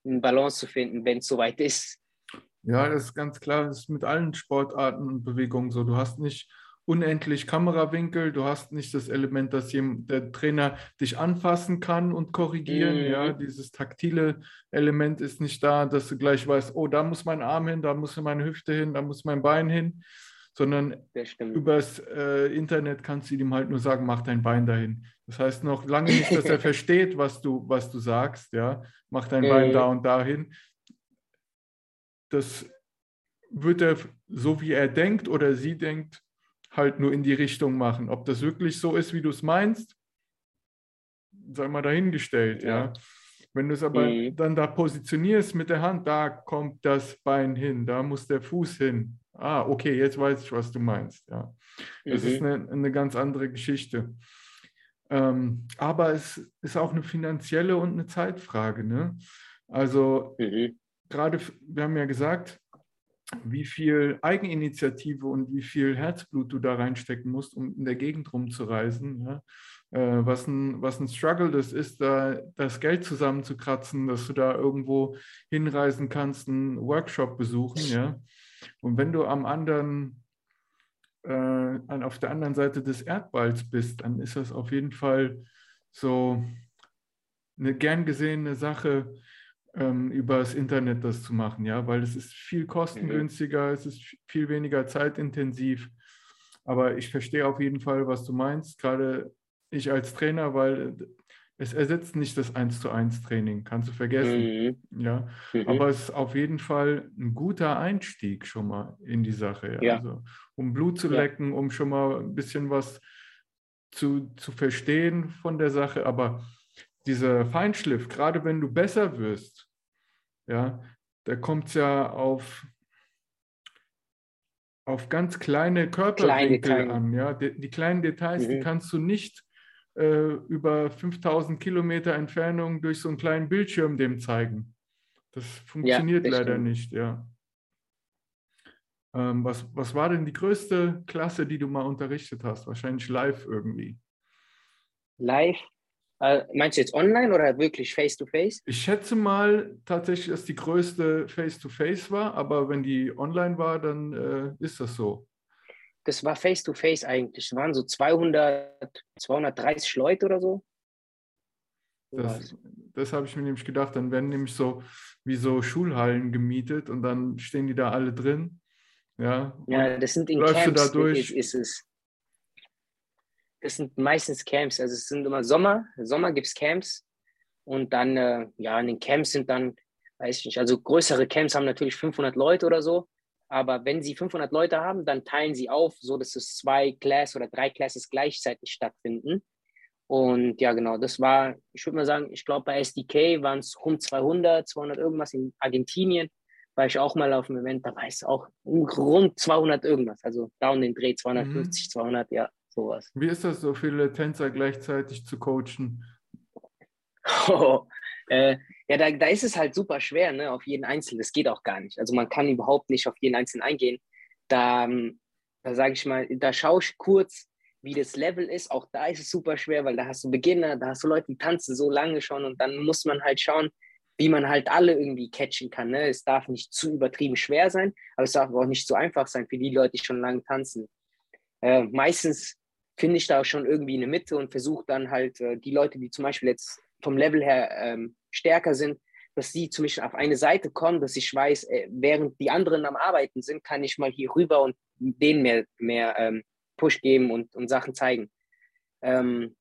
eine Balance zu finden, wenn es soweit ist. Ja, das ist ganz klar. Das ist mit allen Sportarten und Bewegungen so. Du hast nicht unendlich Kamerawinkel, du hast nicht das Element, dass der Trainer dich anfassen kann und korrigieren. Mhm. Ja, dieses taktile Element ist nicht da, dass du gleich weißt, oh, da muss mein Arm hin, da muss meine Hüfte hin, da muss mein Bein hin, sondern übers äh, Internet kannst du ihm halt nur sagen, mach dein Bein dahin. Das heißt noch lange nicht, dass er versteht, was du, was du sagst, ja, mach dein. Bein da und dahin. Das wird er, so wie er denkt oder sie denkt, halt nur in die Richtung machen. Ob das wirklich so ist, wie du es meinst, sei mal dahingestellt, ja. ja. Wenn du es aber mhm. dann da positionierst mit der Hand, da kommt das Bein hin, da muss der Fuß hin. Ah, okay, jetzt weiß ich, was du meinst. Ja. Das mhm. ist eine, eine ganz andere Geschichte. Ähm, aber es ist auch eine finanzielle und eine Zeitfrage. Ne? Also mhm. gerade, wir haben ja gesagt, wie viel Eigeninitiative und wie viel Herzblut du da reinstecken musst, um in der Gegend rumzureisen. Ja? Äh, was, ein, was ein Struggle das ist, da das Geld zusammenzukratzen, dass du da irgendwo hinreisen kannst, einen Workshop besuchen. Ja? Und wenn du am anderen, äh, auf der anderen Seite des Erdballs bist, dann ist das auf jeden Fall so eine gern gesehene Sache, ähm, über das Internet das zu machen, ja, weil es ist viel kostengünstiger, mhm. es ist viel weniger zeitintensiv. Aber ich verstehe auf jeden Fall, was du meinst, gerade ich als Trainer, weil es ersetzt nicht das 1 zu 1 Training, kannst du vergessen. Mhm. Ja. Mhm. Aber es ist auf jeden Fall ein guter Einstieg schon mal in die Sache. Ja. Ja. Also, um Blut zu lecken, um schon mal ein bisschen was zu, zu verstehen von der Sache. Aber dieser Feinschliff, gerade wenn du besser wirst, ja, da kommt es ja auf, auf ganz kleine Körperwinkel kleine an. Ja? Die, die, kleinen Details, mhm. die kannst du nicht äh, über 5000 Kilometer Entfernung durch so einen kleinen Bildschirm dem zeigen. Das funktioniert ja, das leider stimmt. nicht, ja. Ähm, was, was war denn die größte Klasse, die du mal unterrichtet hast? Wahrscheinlich live irgendwie. Live äh, meinst du jetzt online oder wirklich face-to-face? -face? Ich schätze mal tatsächlich, dass die größte face-to-face -face war, aber wenn die online war, dann äh, ist das so. Das war face-to-face -face eigentlich. Es waren so 200, 230 Leute oder so. Das, das habe ich mir nämlich gedacht. Dann werden nämlich so wie so Schulhallen gemietet und dann stehen die da alle drin. Ja, ja das sind in Camps, da durch. Ist, ist es das sind meistens Camps. Also es sind immer Sommer. Sommer gibt es Camps. Und dann, äh, ja, in den Camps sind dann, weiß ich nicht, also größere Camps haben natürlich 500 Leute oder so. Aber wenn sie 500 Leute haben, dann teilen sie auf, so dass es zwei Classes oder drei Classes gleichzeitig stattfinden. Und ja, genau, das war, ich würde mal sagen, ich glaube bei SDK waren es rund 200, 200 irgendwas in Argentinien. War ich auch mal auf dem Event, da war es auch rund 200 irgendwas. Also da und den Dreh 250, mhm. 200, ja sowas. Wie ist das, so viele Tänzer gleichzeitig zu coachen? Oh, äh, ja, da, da ist es halt super schwer, ne, auf jeden Einzelnen. Das geht auch gar nicht. Also man kann überhaupt nicht auf jeden Einzelnen eingehen. Da, ähm, da sage ich mal, da schaue ich kurz, wie das Level ist. Auch da ist es super schwer, weil da hast du Beginner, da hast du Leute, die tanzen so lange schon und dann muss man halt schauen, wie man halt alle irgendwie catchen kann. Ne? Es darf nicht zu übertrieben schwer sein, aber es darf auch nicht zu einfach sein für die Leute, die schon lange tanzen. Äh, meistens finde ich da auch schon irgendwie eine Mitte und versuche dann halt äh, die Leute, die zum Beispiel jetzt vom Level her ähm, stärker sind, dass die zum Beispiel auf eine Seite kommen, dass ich weiß, äh, während die anderen am Arbeiten sind, kann ich mal hier rüber und denen mehr, mehr ähm, Push geben und, und Sachen zeigen. Ähm,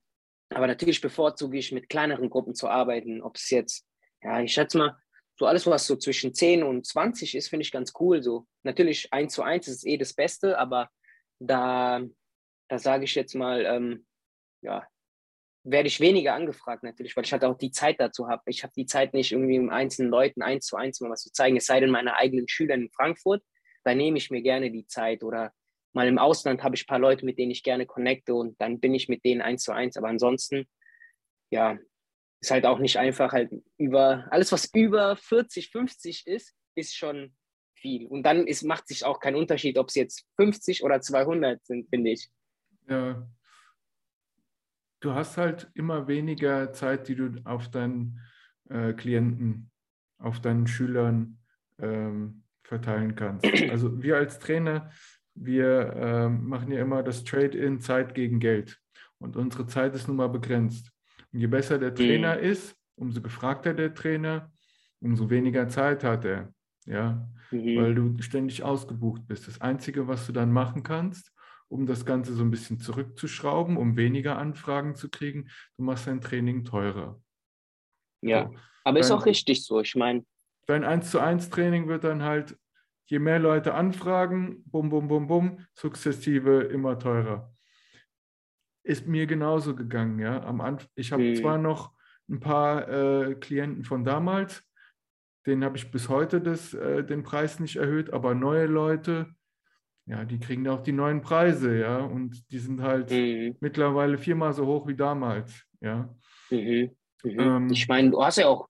aber natürlich bevorzuge ich mit kleineren Gruppen zu arbeiten, ob es jetzt ja, ich schätze mal, so alles, was so zwischen 10 und 20 ist, finde ich ganz cool. So natürlich 1 zu 1 ist eh das Beste, aber da, da sage ich jetzt mal, ähm, ja, werde ich weniger angefragt natürlich, weil ich halt auch die Zeit dazu habe. Ich habe die Zeit nicht irgendwie im einzelnen Leuten eins zu eins mal was zu zeigen, es sei denn meine eigenen Schüler in Frankfurt, da nehme ich mir gerne die Zeit oder mal im Ausland habe ich ein paar Leute, mit denen ich gerne connecte und dann bin ich mit denen eins zu eins. Aber ansonsten, ja, ist halt auch nicht einfach halt über, alles was über 40, 50 ist, ist schon viel. Und dann ist, macht sich auch kein Unterschied, ob es jetzt 50 oder 200 sind, finde ich. Ja. Du hast halt immer weniger Zeit, die du auf deinen äh, Klienten, auf deinen Schülern ähm, verteilen kannst. Also wir als Trainer, wir ähm, machen ja immer das Trade-in Zeit gegen Geld. Und unsere Zeit ist nun mal begrenzt. Und je besser der Trainer mhm. ist, umso gefragter der Trainer, umso weniger Zeit hat er. Ja, mhm. weil du ständig ausgebucht bist. Das Einzige, was du dann machen kannst, um das Ganze so ein bisschen zurückzuschrauben, um weniger Anfragen zu kriegen, du machst dein Training teurer. Ja, so. aber dein, ist auch richtig so. Ich meine. Dein 1 zu 1 Training wird dann halt, je mehr Leute anfragen, bum, bum, bum, bum, sukzessive immer teurer ist mir genauso gegangen. Ja? Am Anfang, ich habe mhm. zwar noch ein paar äh, Klienten von damals, denen habe ich bis heute das, äh, den Preis nicht erhöht, aber neue Leute, ja, die kriegen auch die neuen Preise, ja, und die sind halt mhm. mittlerweile viermal so hoch wie damals, ja. Mhm. mhm. Ähm, ich meine, du hast ja auch,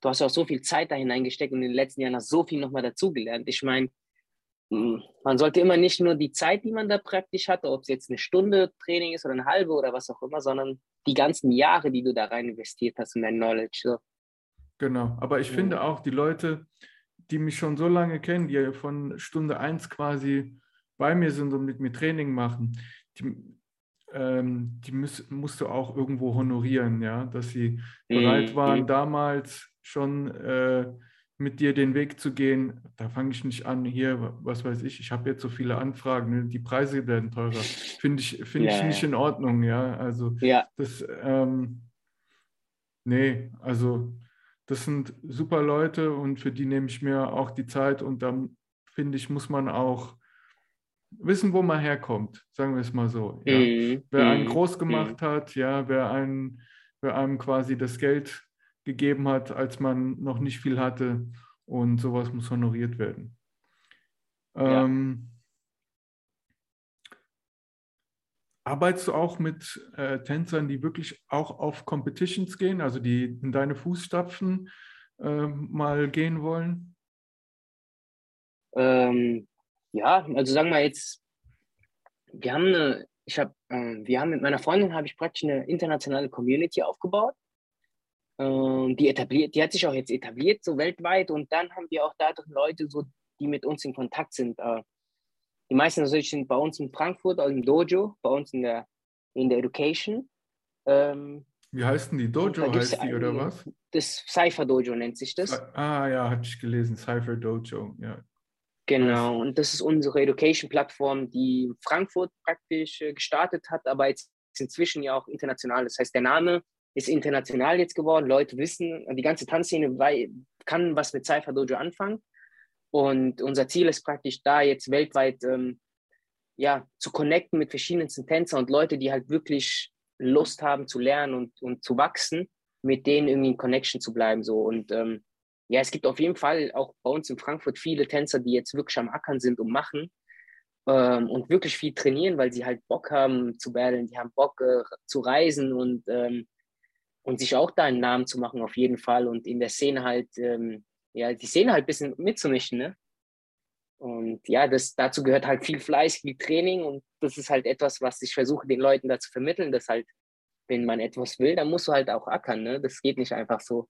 du hast ja auch so viel Zeit da hineingesteckt und in den letzten Jahren hast so viel nochmal dazugelernt. Ich meine, hm, man sollte immer nicht nur die Zeit, die man da praktisch hatte, ob es jetzt eine Stunde Training ist oder eine halbe oder was auch immer, sondern die ganzen Jahre, die du da rein investiert hast in dein Knowledge. So. Genau, aber ich ja. finde auch, die Leute, die mich schon so lange kennen, die von Stunde 1 quasi bei mir sind und mit mir Training machen, die, ähm, die müß, musst du auch irgendwo honorieren, ja, dass sie mhm. bereit waren, damals schon äh, mit dir den Weg zu gehen, da fange ich nicht an, hier, was weiß ich, ich habe jetzt so viele Anfragen, ne? die Preise werden teurer. Finde ich, find ja, ich nicht in Ordnung, ja. Also ja. das, ähm, nee, also das sind super Leute und für die nehme ich mir auch die Zeit und dann finde ich, muss man auch wissen, wo man herkommt, sagen wir es mal so. Ja. Mhm. Wer einen mhm. groß gemacht mhm. hat, ja, wer einen, wer einem quasi das Geld gegeben hat, als man noch nicht viel hatte. Und sowas muss honoriert werden. Ja. Ähm, arbeitest du auch mit äh, Tänzern, die wirklich auch auf Competitions gehen, also die in deine Fußstapfen äh, mal gehen wollen? Ähm, ja, also sagen wir jetzt, wir haben eine, ich habe, äh, wir haben mit meiner Freundin habe ich praktisch eine internationale Community aufgebaut ähm, die etabliert, die hat sich auch jetzt etabliert, so weltweit. Und dann haben wir auch da Leute, so, die mit uns in Kontakt sind. Äh, die meisten natürlich sind bei uns in Frankfurt, also im Dojo, bei uns in der, in der Education. Ähm, Wie heißt denn die Dojo? Heißt die oder was? Das Cypher Dojo nennt sich das. Ah ja, hatte ich gelesen, Cypher Dojo, ja. Genau, und das ist unsere Education-Plattform, die Frankfurt praktisch äh, gestartet hat, aber jetzt inzwischen ja auch international. Das heißt, der Name ist international jetzt geworden. Leute wissen, die ganze Tanzszene kann was mit Cypher Dojo anfangen. Und unser Ziel ist praktisch da jetzt weltweit ähm, ja, zu connecten mit verschiedenen Tänzern und Leute, die halt wirklich Lust haben zu lernen und, und zu wachsen, mit denen irgendwie in Connection zu bleiben. So. Und ähm, ja, es gibt auf jeden Fall auch bei uns in Frankfurt viele Tänzer, die jetzt wirklich am Ackern sind und machen ähm, und wirklich viel trainieren, weil sie halt Bock haben zu battlen, die haben Bock äh, zu reisen und ähm, und sich auch da einen Namen zu machen auf jeden Fall und in der Szene halt, ähm, ja, die Szene halt ein bisschen mitzumischen, ne? Und ja, das, dazu gehört halt viel Fleiß, viel Training und das ist halt etwas, was ich versuche den Leuten da zu vermitteln, dass halt, wenn man etwas will, dann musst du halt auch ackern, ne? Das geht nicht einfach so.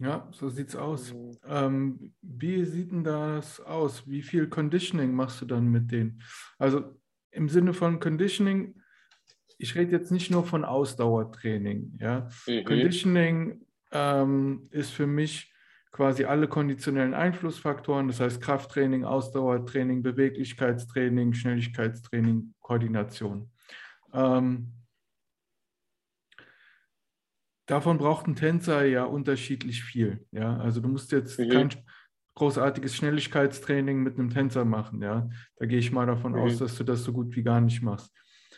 Ja, so sieht's aus. Mhm. Ähm, wie sieht denn das aus? Wie viel Conditioning machst du dann mit denen? Also im Sinne von Conditioning, ich rede jetzt nicht nur von Ausdauertraining. Ja? Mhm. Conditioning ähm, ist für mich quasi alle konditionellen Einflussfaktoren, das heißt Krafttraining, Ausdauertraining, Beweglichkeitstraining, Schnelligkeitstraining, Koordination. Ähm, davon braucht ein Tänzer ja unterschiedlich viel. Ja? Also du musst jetzt mhm. kein großartiges Schnelligkeitstraining mit einem Tänzer machen. Ja? Da gehe ich mal davon mhm. aus, dass du das so gut wie gar nicht machst.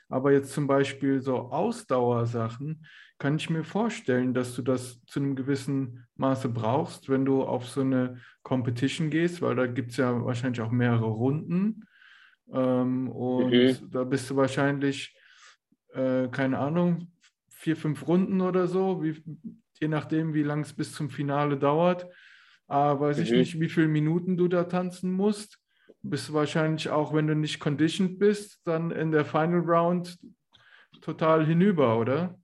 Aber jetzt zum Beispiel so Ausdauersachen, kann ich mir vorstellen, dass du das zu einem gewissen Maße brauchst, wenn du auf so eine Competition gehst, weil da gibt es ja wahrscheinlich auch mehrere Runden. Ähm, und mhm. da bist du wahrscheinlich, äh, keine Ahnung, vier, fünf Runden oder so, wie, je nachdem, wie lange es bis zum Finale dauert. Aber weiß mhm. ich nicht, wie viele Minuten du da tanzen musst. Bist du wahrscheinlich auch, wenn du nicht conditioned bist, dann in der Final Round total hinüber, oder?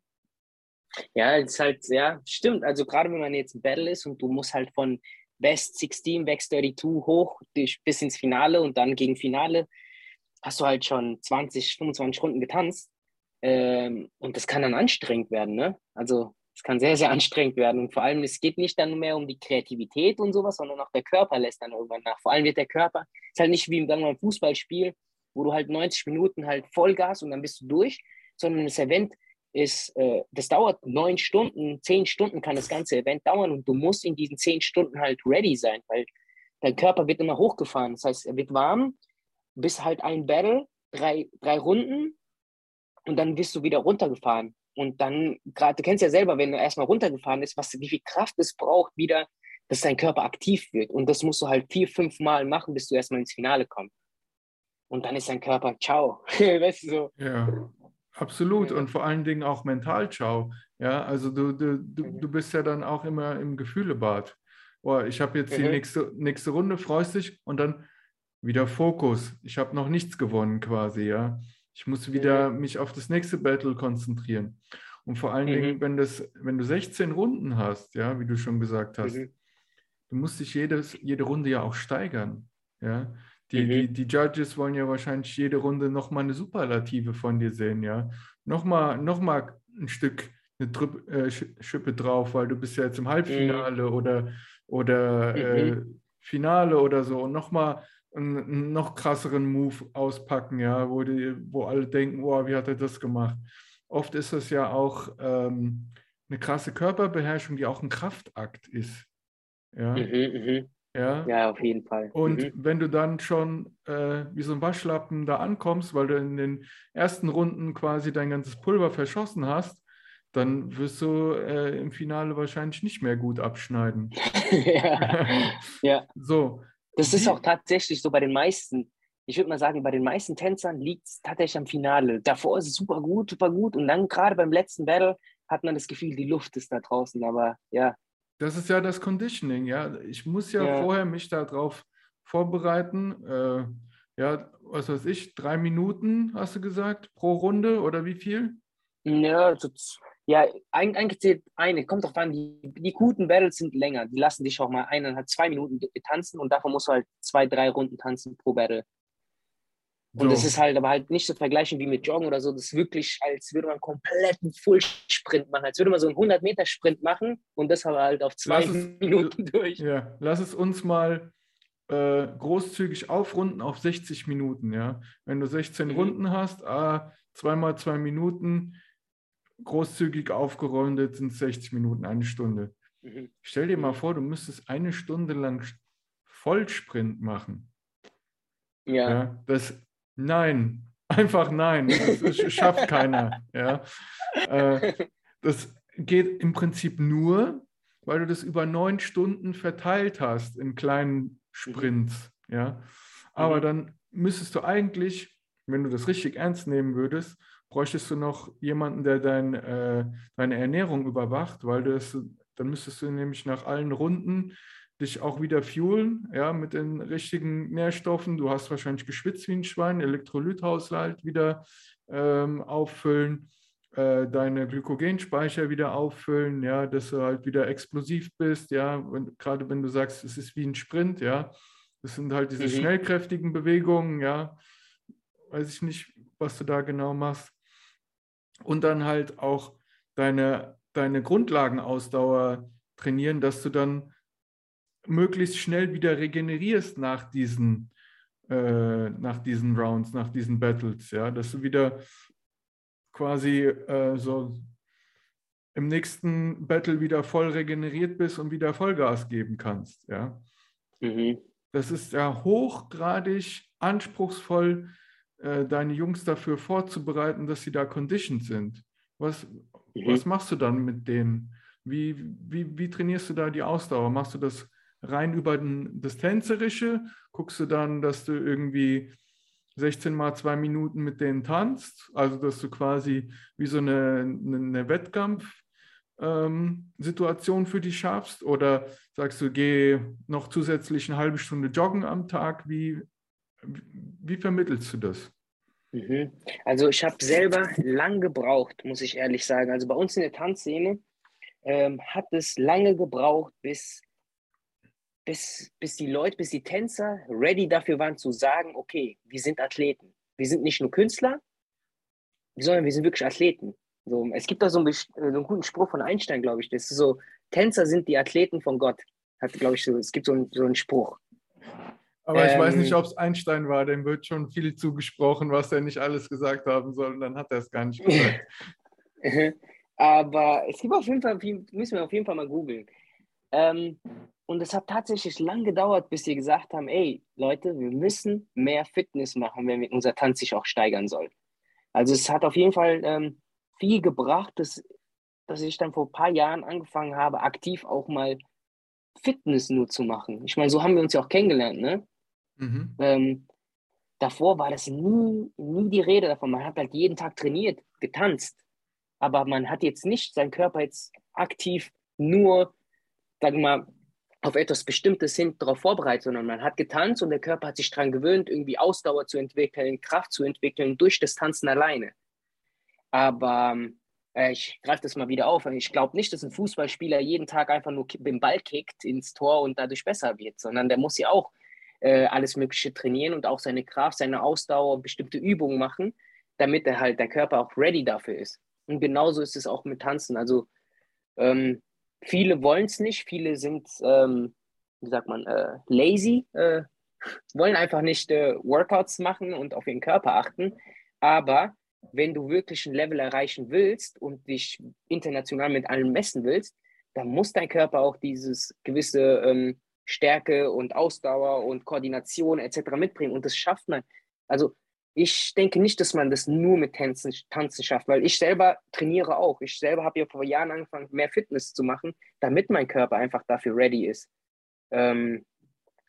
Ja, es ist halt, ja, stimmt. Also gerade wenn man jetzt ein Battle ist und du musst halt von Best 16, Best 32 hoch bis ins Finale und dann gegen Finale hast du halt schon 20, 25 Runden getanzt. Ähm, und das kann dann anstrengend werden, ne? Also es kann sehr, sehr anstrengend werden. Und vor allem, es geht nicht dann mehr um die Kreativität und sowas, sondern auch der Körper lässt dann irgendwann nach. Vor allem wird der Körper, ist halt nicht wie im Fußballspiel, wo du halt 90 Minuten halt Vollgas und dann bist du durch, sondern das Event ist, äh, das dauert neun Stunden, zehn Stunden kann das ganze Event dauern und du musst in diesen zehn Stunden halt ready sein, weil dein Körper wird immer hochgefahren. Das heißt, er wird warm, bis halt ein Battle, drei, drei Runden und dann bist du wieder runtergefahren. Und dann, gerade, du kennst ja selber, wenn du erstmal runtergefahren bist, was, wie viel Kraft es braucht, wieder, dass dein Körper aktiv wird. Und das musst du halt vier, fünf Mal machen, bis du erstmal ins Finale kommst. Und dann ist dein Körper, ciao. weißt du so. Ja, absolut. Und vor allen Dingen auch mental, ciao. Ja, also du, du, du, mhm. du bist ja dann auch immer im Gefühlebad. Boah, ich habe jetzt die mhm. nächste, nächste Runde, freust dich und dann wieder Fokus. Ich habe noch nichts gewonnen quasi, ja. Ich muss wieder mhm. mich auf das nächste Battle konzentrieren. Und vor allen mhm. Dingen, wenn, das, wenn du 16 Runden hast, ja, wie du schon gesagt hast, mhm. du musst dich jedes, jede Runde ja auch steigern. Ja? Die, mhm. die, die Judges wollen ja wahrscheinlich jede Runde nochmal eine Superlative von dir sehen, ja. Nochmal noch mal ein Stück eine Trip, äh, Schippe drauf, weil du bist ja jetzt im Halbfinale mhm. oder, oder äh, mhm. Finale oder so und nochmal einen noch krasseren Move auspacken, ja, wo, die, wo alle denken, oh, wie hat er das gemacht? Oft ist das ja auch ähm, eine krasse Körperbeherrschung, die auch ein Kraftakt ist. Ja, mhm, mh. ja? ja auf jeden Fall. Und mhm. wenn du dann schon äh, wie so ein Waschlappen da ankommst, weil du in den ersten Runden quasi dein ganzes Pulver verschossen hast, dann wirst du äh, im Finale wahrscheinlich nicht mehr gut abschneiden. ja. ja. So, das ist auch tatsächlich so bei den meisten. Ich würde mal sagen, bei den meisten Tänzern liegt es tatsächlich am Finale. Davor ist es super gut, super gut. Und dann gerade beim letzten Battle hat man das Gefühl, die Luft ist da draußen. Aber ja. Das ist ja das Conditioning, ja. Ich muss ja, ja. vorher mich darauf vorbereiten. Äh, ja, was weiß ich, drei Minuten, hast du gesagt, pro Runde oder wie viel? Ja, so ja, eigentlich zählt eine, kommt drauf an, die, die guten Battles sind länger. Die lassen dich auch mal eineinhalb, zwei Minuten tanzen und davon musst du halt zwei, drei Runden tanzen pro Battle. Und so. das ist halt aber halt nicht zu vergleichen wie mit Joggen oder so. Das ist wirklich, als würde man einen kompletten Full-Sprint machen, als würde man so einen 100-Meter-Sprint machen und das aber halt auf zwei es, Minuten durch. Ja, lass es uns mal äh, großzügig aufrunden auf 60 Minuten. Ja? Wenn du 16 mhm. Runden hast, ah, zweimal zwei Minuten, großzügig aufgerundet sind 60 Minuten, eine Stunde. Mhm. Stell dir mal vor, du müsstest eine Stunde lang Vollsprint machen. Ja. ja das, nein, einfach nein. Das, das schafft keiner. Ja. Äh, das geht im Prinzip nur, weil du das über neun Stunden verteilt hast in kleinen Sprints. Ja. Aber mhm. dann müsstest du eigentlich, wenn du das richtig ernst nehmen würdest, bräuchtest du noch jemanden, der dein, äh, deine Ernährung überwacht, weil das, dann müsstest du nämlich nach allen Runden dich auch wieder fuelen, ja, mit den richtigen Nährstoffen. Du hast wahrscheinlich geschwitzt wie ein Schwein, Elektrolythaushalt wieder ähm, auffüllen. äh, deine Glykogenspeicher wieder auffüllen, ja, dass du halt wieder explosiv bist, ja, wenn, gerade wenn du sagst, es ist wie ein Sprint, ja, das sind halt diese mhm. schnellkräftigen Bewegungen, ja, weiß ich nicht, was du da genau machst. Und dann halt auch deine, deine Grundlagenausdauer trainieren, dass du dann möglichst schnell wieder regenerierst nach diesen, äh, nach diesen Rounds, nach diesen Battles, ja, dass du wieder quasi äh, so im nächsten Battle wieder voll regeneriert bist und wieder Vollgas geben kannst, ja. Mhm. Das ist ja hochgradig anspruchsvoll, äh, deine Jungs dafür vorzubereiten, dass sie da conditioned sind. Was, mhm. was machst du dann mit denen? Wie, wie, wie trainierst du da die Ausdauer? Machst du das rein über das Tänzerische? Guckst du dann, dass du irgendwie 16 mal zwei Minuten mit denen tanzt? Also, dass du quasi wie so eine, eine Wettkampfsituation ähm, für dich schaffst? Oder sagst du, geh noch zusätzlich eine halbe Stunde joggen am Tag? Wie, wie vermittelst du das? Mhm. Also ich habe selber lang gebraucht, muss ich ehrlich sagen. Also bei uns in der Tanzszene ähm, hat es lange gebraucht, bis, bis, bis die Leute, bis die Tänzer ready dafür waren zu sagen, okay, wir sind Athleten. Wir sind nicht nur Künstler, sondern wir sind wirklich Athleten. So, es gibt da so einen, so einen guten Spruch von Einstein, glaube ich. Das ist so, Tänzer sind die Athleten von Gott. Hat, glaube ich, so, es gibt so einen, so einen Spruch. Aber ähm, ich weiß nicht, ähm. ob es Einstein war, dem wird schon viel zugesprochen, was er nicht alles gesagt haben soll, und dann hat er es gar nicht gesagt. Aber es gibt auf jeden Fall, müssen wir auf jeden Fall mal googeln. Ähm, und es hat tatsächlich lang gedauert, bis sie gesagt haben, ey, Leute, wir müssen mehr Fitness machen, wenn unser Tanz sich auch steigern soll. Also es hat auf jeden Fall ähm, viel gebracht, dass, dass ich dann vor ein paar Jahren angefangen habe, aktiv auch mal Fitness nur zu machen. Ich meine, so haben wir uns ja auch kennengelernt, ne? Mhm. Ähm, davor war das nie, nie die Rede davon. Man hat halt jeden Tag trainiert, getanzt. Aber man hat jetzt nicht seinen Körper jetzt aktiv nur, sagen wir mal, auf etwas Bestimmtes hin darauf vorbereitet, sondern man hat getanzt und der Körper hat sich daran gewöhnt, irgendwie Ausdauer zu entwickeln, Kraft zu entwickeln durch das Tanzen alleine. Aber äh, ich greife das mal wieder auf. Ich glaube nicht, dass ein Fußballspieler jeden Tag einfach nur den Ball kickt ins Tor und dadurch besser wird, sondern der muss ja auch äh, alles Mögliche trainieren und auch seine Kraft, seine Ausdauer, bestimmte Übungen machen, damit er halt der Körper auch ready dafür ist. Und genauso ist es auch mit Tanzen. Also ähm, viele wollen es nicht, viele sind, ähm, wie sagt man, äh, lazy, äh, wollen einfach nicht äh, Workouts machen und auf ihren Körper achten. Aber wenn du wirklich ein Level erreichen willst und dich international mit allem messen willst, dann muss dein Körper auch dieses gewisse ähm, Stärke und Ausdauer und Koordination etc. mitbringen. Und das schafft man. Also ich denke nicht, dass man das nur mit Tanzen, Tanzen schafft, weil ich selber trainiere auch. Ich selber habe ja vor Jahren angefangen, mehr Fitness zu machen, damit mein Körper einfach dafür ready ist. Ähm,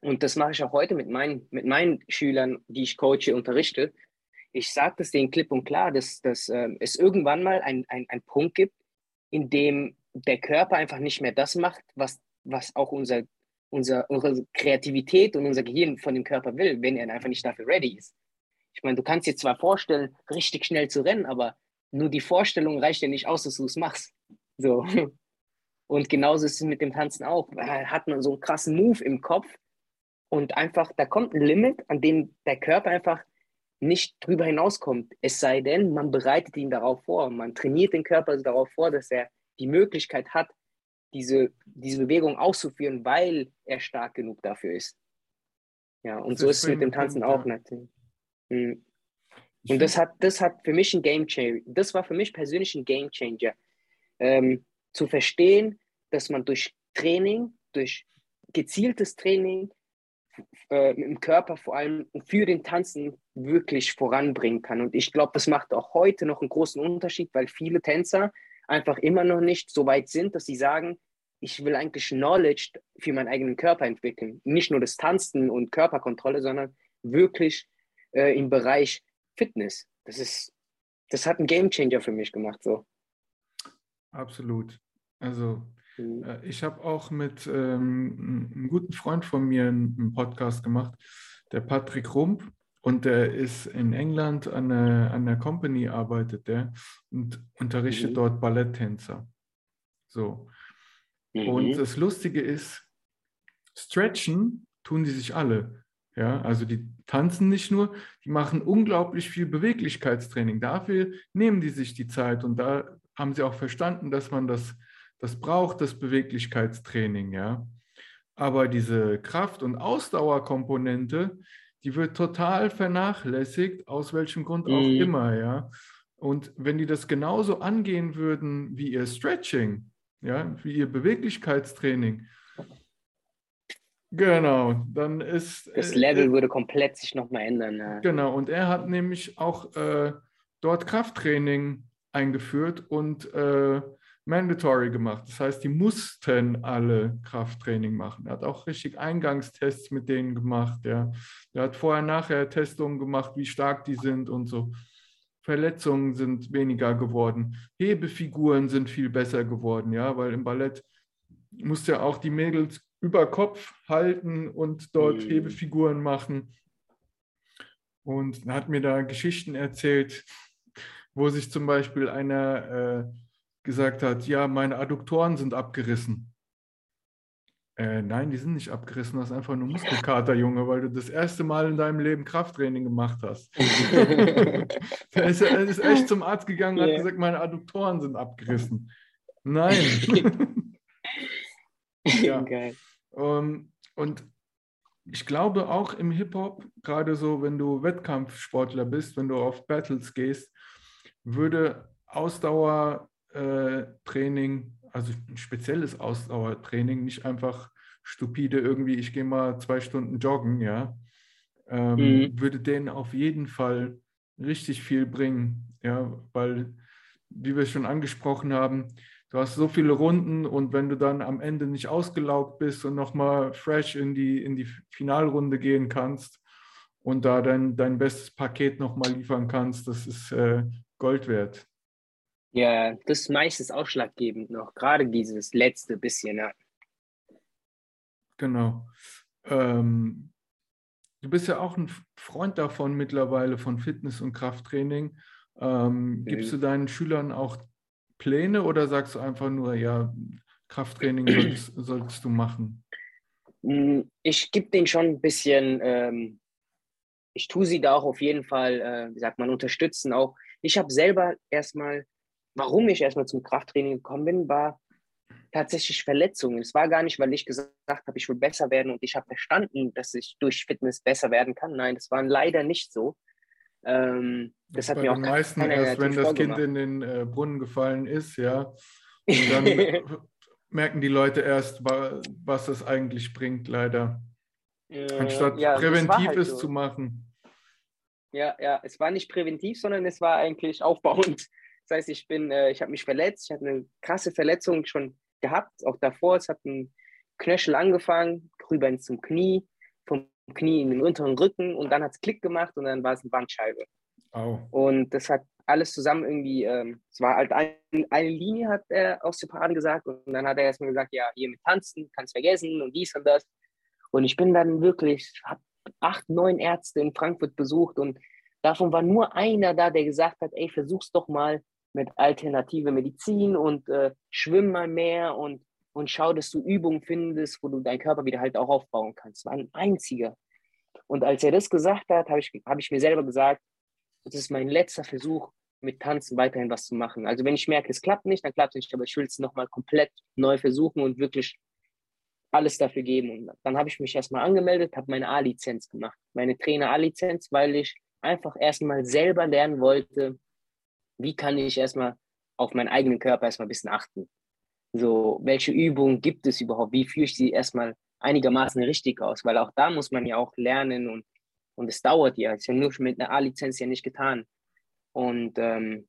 und das mache ich auch heute mit meinen, mit meinen Schülern, die ich coache, unterrichte. Ich sage das denen klipp und klar, dass, dass äh, es irgendwann mal einen ein Punkt gibt, in dem der Körper einfach nicht mehr das macht, was, was auch unser unser, unsere Kreativität und unser Gehirn von dem Körper will, wenn er einfach nicht dafür ready ist. Ich meine, du kannst dir zwar vorstellen, richtig schnell zu rennen, aber nur die Vorstellung reicht ja nicht aus, dass du es machst. So. Und genauso ist es mit dem Tanzen auch. Hat man so einen krassen Move im Kopf und einfach, da kommt ein Limit, an dem der Körper einfach nicht drüber hinauskommt. Es sei denn, man bereitet ihn darauf vor. Man trainiert den Körper darauf vor, dass er die Möglichkeit hat, diese, diese Bewegung auszuführen, weil er stark genug dafür ist. Ja, und das so ist es mit dem Tanzen auch natürlich. Mhm. Und das hat, das hat für mich ein Game Changer, das war für mich persönlich ein Game Changer. Ähm, zu verstehen, dass man durch Training, durch gezieltes Training äh, im Körper vor allem für den Tanzen wirklich voranbringen kann. Und ich glaube, das macht auch heute noch einen großen Unterschied, weil viele Tänzer einfach immer noch nicht so weit sind, dass sie sagen, ich will eigentlich Knowledge für meinen eigenen Körper entwickeln. Nicht nur das Tanzen und Körperkontrolle, sondern wirklich äh, im Bereich Fitness. Das ist, das hat einen Gamechanger für mich gemacht. So. Absolut. Also mhm. äh, ich habe auch mit ähm, einem guten Freund von mir einen, einen Podcast gemacht, der Patrick Rump. Und der ist in England an der, an Company arbeitet der und unterrichtet mhm. dort Balletttänzer. So. Mhm. Und das Lustige ist, stretchen tun die sich alle. Ja, also die tanzen nicht nur, die machen unglaublich viel Beweglichkeitstraining. Dafür nehmen die sich die Zeit und da haben sie auch verstanden, dass man das, das braucht, das Beweglichkeitstraining. Ja. Aber diese Kraft- und Ausdauerkomponente, die wird total vernachlässigt, aus welchem Grund auch mhm. immer. Ja. Und wenn die das genauso angehen würden wie ihr Stretching, ja, wie ihr Beweglichkeitstraining, Genau, dann ist. Das äh, Level äh, würde komplett sich nochmal ändern. Ja. Genau, und er hat nämlich auch äh, dort Krafttraining eingeführt und äh, mandatory gemacht. Das heißt, die mussten alle Krafttraining machen. Er hat auch richtig Eingangstests mit denen gemacht. Ja. Er hat vorher, nachher Testungen gemacht, wie stark die sind und so. Verletzungen sind weniger geworden. Hebefiguren sind viel besser geworden, ja, weil im Ballett musst ja auch die Mädels über Kopf halten und dort mhm. Hebefiguren machen. Und hat mir da Geschichten erzählt, wo sich zum Beispiel einer äh, gesagt hat, ja, meine Adduktoren sind abgerissen. Äh, nein, die sind nicht abgerissen, das ist einfach nur Muskelkater, Junge, weil du das erste Mal in deinem Leben Krafttraining gemacht hast. er, ist, er ist echt zum Arzt gegangen und yeah. hat gesagt, meine Adduktoren sind abgerissen. Nein. ja. Geil. Um, ähm, und ich glaube auch im Hip-Hop, gerade so, wenn du Wettkampfsportler bist, wenn du auf Battles gehst, würde Ausdauertraining, äh, also ein spezielles Ausdauertraining, nicht einfach stupide irgendwie, ich gehe mal zwei Stunden joggen, ja, ähm, mhm. würde denen auf jeden Fall richtig viel bringen, ja, weil, wie wir schon angesprochen haben, du hast so viele Runden und wenn du dann am Ende nicht ausgelaugt bist und nochmal fresh in die, in die Finalrunde gehen kannst und da dein, dein bestes Paket nochmal liefern kannst, das ist äh, Gold wert. Ja, das ist meistens ausschlaggebend noch, gerade dieses letzte bisschen. Ja. Genau. Ähm, du bist ja auch ein Freund davon mittlerweile, von Fitness- und Krafttraining. Ähm, mhm. Gibst du deinen Schülern auch Pläne oder sagst du einfach nur, ja, Krafttraining sollst, solltest du machen? Mm, ich gebe denen schon ein bisschen, ähm, ich tue sie da auch auf jeden Fall, äh, wie sagt man, unterstützen auch. Ich habe selber erstmal, warum ich erstmal zum Krafttraining gekommen bin, war tatsächlich Verletzungen. Es war gar nicht, weil ich gesagt habe, ich will besser werden und ich habe verstanden, dass ich durch Fitness besser werden kann. Nein, das war leider nicht so. Ähm, das, das hat mir auch meisten erst, wenn das Kind in den äh, Brunnen gefallen ist, ja. Und dann merken die Leute erst, was das eigentlich bringt, leider. Äh, Anstatt ja, präventiv halt es so. zu machen. Ja, ja, es war nicht präventiv, sondern es war eigentlich aufbauend. Das heißt, ich bin, äh, ich habe mich verletzt, ich hatte eine krasse Verletzung schon gehabt, auch davor. Es hat ein Knöchel angefangen, rüber zum Knie, vom Knie in den unteren Rücken und dann hat es Klick gemacht und dann war es eine Bandscheibe. Oh. Und das hat alles zusammen irgendwie, ähm, es war halt ein, eine Linie, hat er aus Osteopathen gesagt. Und dann hat er erstmal gesagt, ja, hier mit Tanzen, kannst vergessen und dies und das. Und ich bin dann wirklich, habe acht, neun Ärzte in Frankfurt besucht und davon war nur einer da, der gesagt hat, ey, versuch's doch mal mit alternative Medizin und äh, schwimm mal mehr und, und schau, dass du Übungen findest, wo du deinen Körper wieder halt auch aufbauen kannst. War ein einziger. Und als er das gesagt hat, habe ich, hab ich mir selber gesagt, das ist mein letzter Versuch, mit Tanzen weiterhin was zu machen. Also wenn ich merke, es klappt nicht, dann klappt es nicht, aber ich will es nochmal komplett neu versuchen und wirklich alles dafür geben. Und dann habe ich mich erstmal angemeldet, habe meine A-Lizenz gemacht, meine Trainer-A-Lizenz, weil ich einfach erstmal selber lernen wollte, wie kann ich erstmal auf meinen eigenen Körper erstmal ein bisschen achten. So, welche Übungen gibt es überhaupt? Wie führe ich sie erstmal einigermaßen richtig aus? Weil auch da muss man ja auch lernen und und es dauert ja. Es ist ja nur mit einer A-Lizenz ja nicht getan. Und ähm,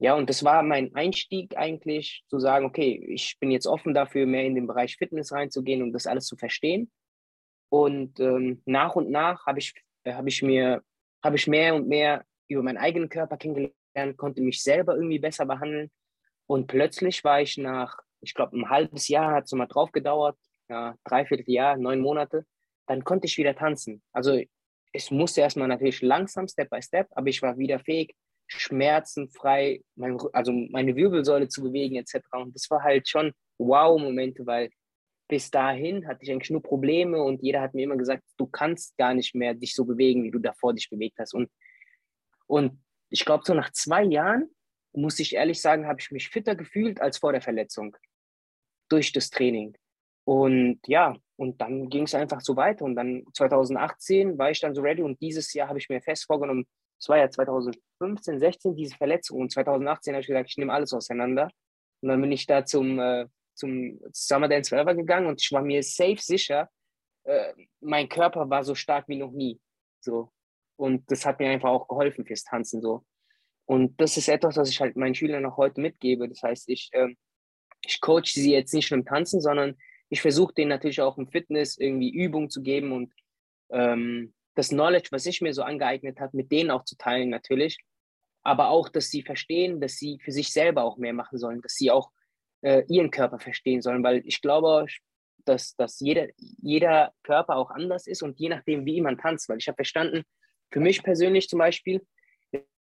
ja, und das war mein Einstieg eigentlich, zu sagen, okay, ich bin jetzt offen dafür, mehr in den Bereich Fitness reinzugehen und das alles zu verstehen. Und ähm, nach und nach habe ich, äh, hab ich mir, habe ich mehr und mehr über meinen eigenen Körper kennengelernt, konnte mich selber irgendwie besser behandeln. Und plötzlich war ich nach, ich glaube, ein halbes Jahr hat es mal drauf gedauert, ja, dreiviertel Jahr, neun Monate, dann konnte ich wieder tanzen. Also es musste erstmal natürlich langsam, Step by Step, aber ich war wieder fähig, schmerzenfrei, mein, also meine Wirbelsäule zu bewegen etc. Und das war halt schon Wow-Momente, weil bis dahin hatte ich eigentlich nur Probleme und jeder hat mir immer gesagt, du kannst gar nicht mehr dich so bewegen, wie du davor dich bewegt hast. Und, und ich glaube, so nach zwei Jahren, muss ich ehrlich sagen, habe ich mich fitter gefühlt als vor der Verletzung durch das Training. Und ja, und dann ging es einfach so weiter. Und dann 2018 war ich dann so ready und dieses Jahr habe ich mir fest vorgenommen, es war ja 2015, 16 diese Verletzung und 2018 habe ich gesagt, ich nehme alles auseinander. Und dann bin ich da zum, äh, zum Summer Dance Forever gegangen und ich war mir safe sicher, äh, mein Körper war so stark wie noch nie. So. Und das hat mir einfach auch geholfen fürs Tanzen. So. Und das ist etwas, was ich halt meinen Schülern noch heute mitgebe. Das heißt, ich, äh, ich coach sie jetzt nicht nur im Tanzen, sondern ich versuche denen natürlich auch im Fitness irgendwie Übung zu geben und ähm, das Knowledge, was ich mir so angeeignet habe, mit denen auch zu teilen natürlich. Aber auch, dass sie verstehen, dass sie für sich selber auch mehr machen sollen, dass sie auch äh, ihren Körper verstehen sollen, weil ich glaube, dass, dass jeder, jeder Körper auch anders ist und je nachdem, wie man tanzt, weil ich habe verstanden, für mich persönlich zum Beispiel,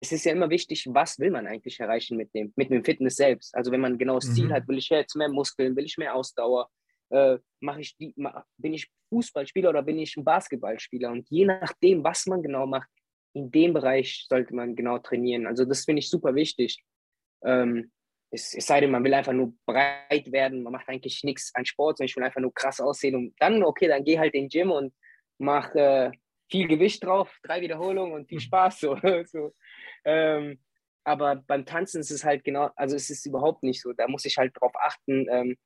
es ist ja immer wichtig, was will man eigentlich erreichen mit dem, mit dem Fitness selbst. Also wenn man ein genaues mhm. Ziel hat, will ich jetzt mehr Muskeln, will ich mehr Ausdauer, äh, mache ich die, bin ich Fußballspieler oder bin ich ein Basketballspieler? Und je nachdem, was man genau macht, in dem Bereich sollte man genau trainieren. Also das finde ich super wichtig. Ähm, es, es, sei denn, man will einfach nur breit werden, man macht eigentlich nichts an Sport, sondern ich will einfach nur krass aussehen und dann, okay, dann geh halt in den Gym und mach äh, viel Gewicht drauf, drei Wiederholungen und viel Spaß. So, so. Ähm, aber beim Tanzen ist es halt genau, also es ist überhaupt nicht so. Da muss ich halt drauf achten, ähm,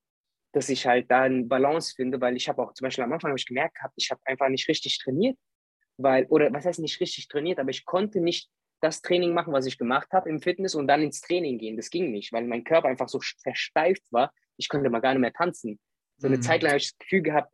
dass ich halt da eine Balance finde, weil ich habe auch zum Beispiel am Anfang habe ich gemerkt gehabt, ich habe einfach nicht richtig trainiert, weil, oder was heißt nicht richtig trainiert, aber ich konnte nicht das Training machen, was ich gemacht habe im Fitness und dann ins Training gehen. Das ging nicht, weil mein Körper einfach so versteift war. Ich konnte mal gar nicht mehr tanzen. So eine mhm. Zeit lang habe ich das Gefühl gehabt,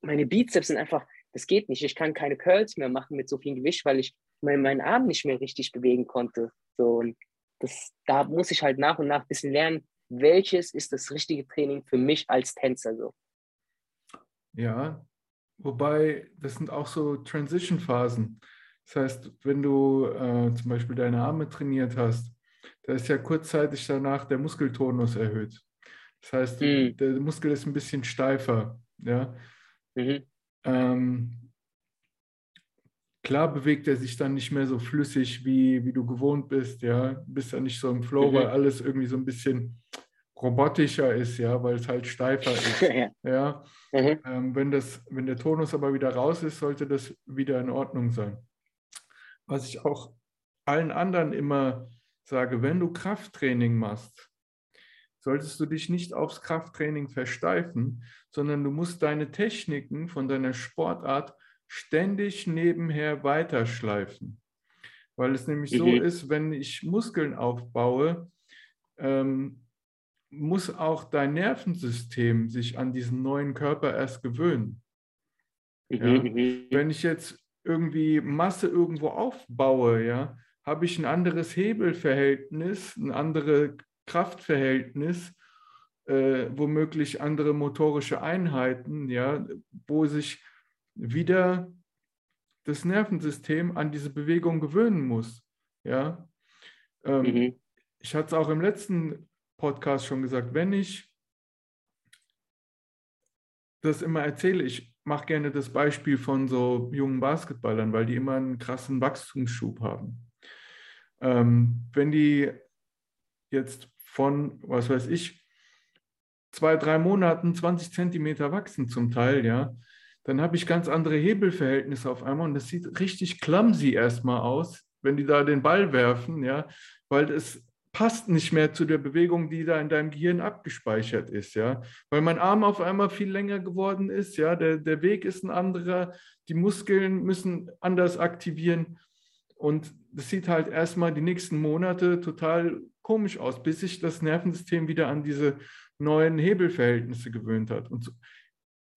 meine Bizeps sind einfach, das geht nicht. Ich kann keine Curls mehr machen mit so viel Gewicht, weil ich mein, meinen Arm nicht mehr richtig bewegen konnte. So und das, da muss ich halt nach und nach ein bisschen lernen, welches ist das richtige Training für mich als Tänzer so. Ja, wobei das sind auch so Transition-Phasen. Das heißt, wenn du äh, zum Beispiel deine Arme trainiert hast, da ist ja kurzzeitig danach der Muskeltonus erhöht. Das heißt, mhm. der Muskel ist ein bisschen steifer. Ja? Mhm. Ähm, klar bewegt er sich dann nicht mehr so flüssig, wie, wie du gewohnt bist. Ja? Bist ja nicht so im Flow, mhm. weil alles irgendwie so ein bisschen robotischer ist, ja, weil es halt steifer ist. ja. ja? Mhm. Ähm, wenn, das, wenn der Tonus aber wieder raus ist, sollte das wieder in Ordnung sein was ich auch allen anderen immer sage, wenn du Krafttraining machst, solltest du dich nicht aufs Krafttraining versteifen, sondern du musst deine Techniken von deiner Sportart ständig nebenher weiterschleifen. Weil es nämlich mhm. so ist, wenn ich Muskeln aufbaue, ähm, muss auch dein Nervensystem sich an diesen neuen Körper erst gewöhnen. Mhm. Ja? Mhm. Wenn ich jetzt irgendwie Masse irgendwo aufbaue, ja, habe ich ein anderes Hebelverhältnis, ein anderes Kraftverhältnis, äh, womöglich andere motorische Einheiten, ja, wo sich wieder das Nervensystem an diese Bewegung gewöhnen muss. Ja. Ähm, mhm. Ich hatte es auch im letzten Podcast schon gesagt, wenn ich das immer erzähle, ich mache gerne das Beispiel von so jungen Basketballern, weil die immer einen krassen Wachstumsschub haben. Ähm, wenn die jetzt von, was weiß ich, zwei, drei Monaten 20 Zentimeter wachsen zum Teil, ja, dann habe ich ganz andere Hebelverhältnisse auf einmal und das sieht richtig clumsy erstmal aus, wenn die da den Ball werfen, ja, weil es passt nicht mehr zu der Bewegung, die da in deinem Gehirn abgespeichert ist, ja. Weil mein Arm auf einmal viel länger geworden ist, ja, der, der Weg ist ein anderer, die Muskeln müssen anders aktivieren. Und das sieht halt erstmal die nächsten Monate total komisch aus, bis sich das Nervensystem wieder an diese neuen Hebelverhältnisse gewöhnt hat. Und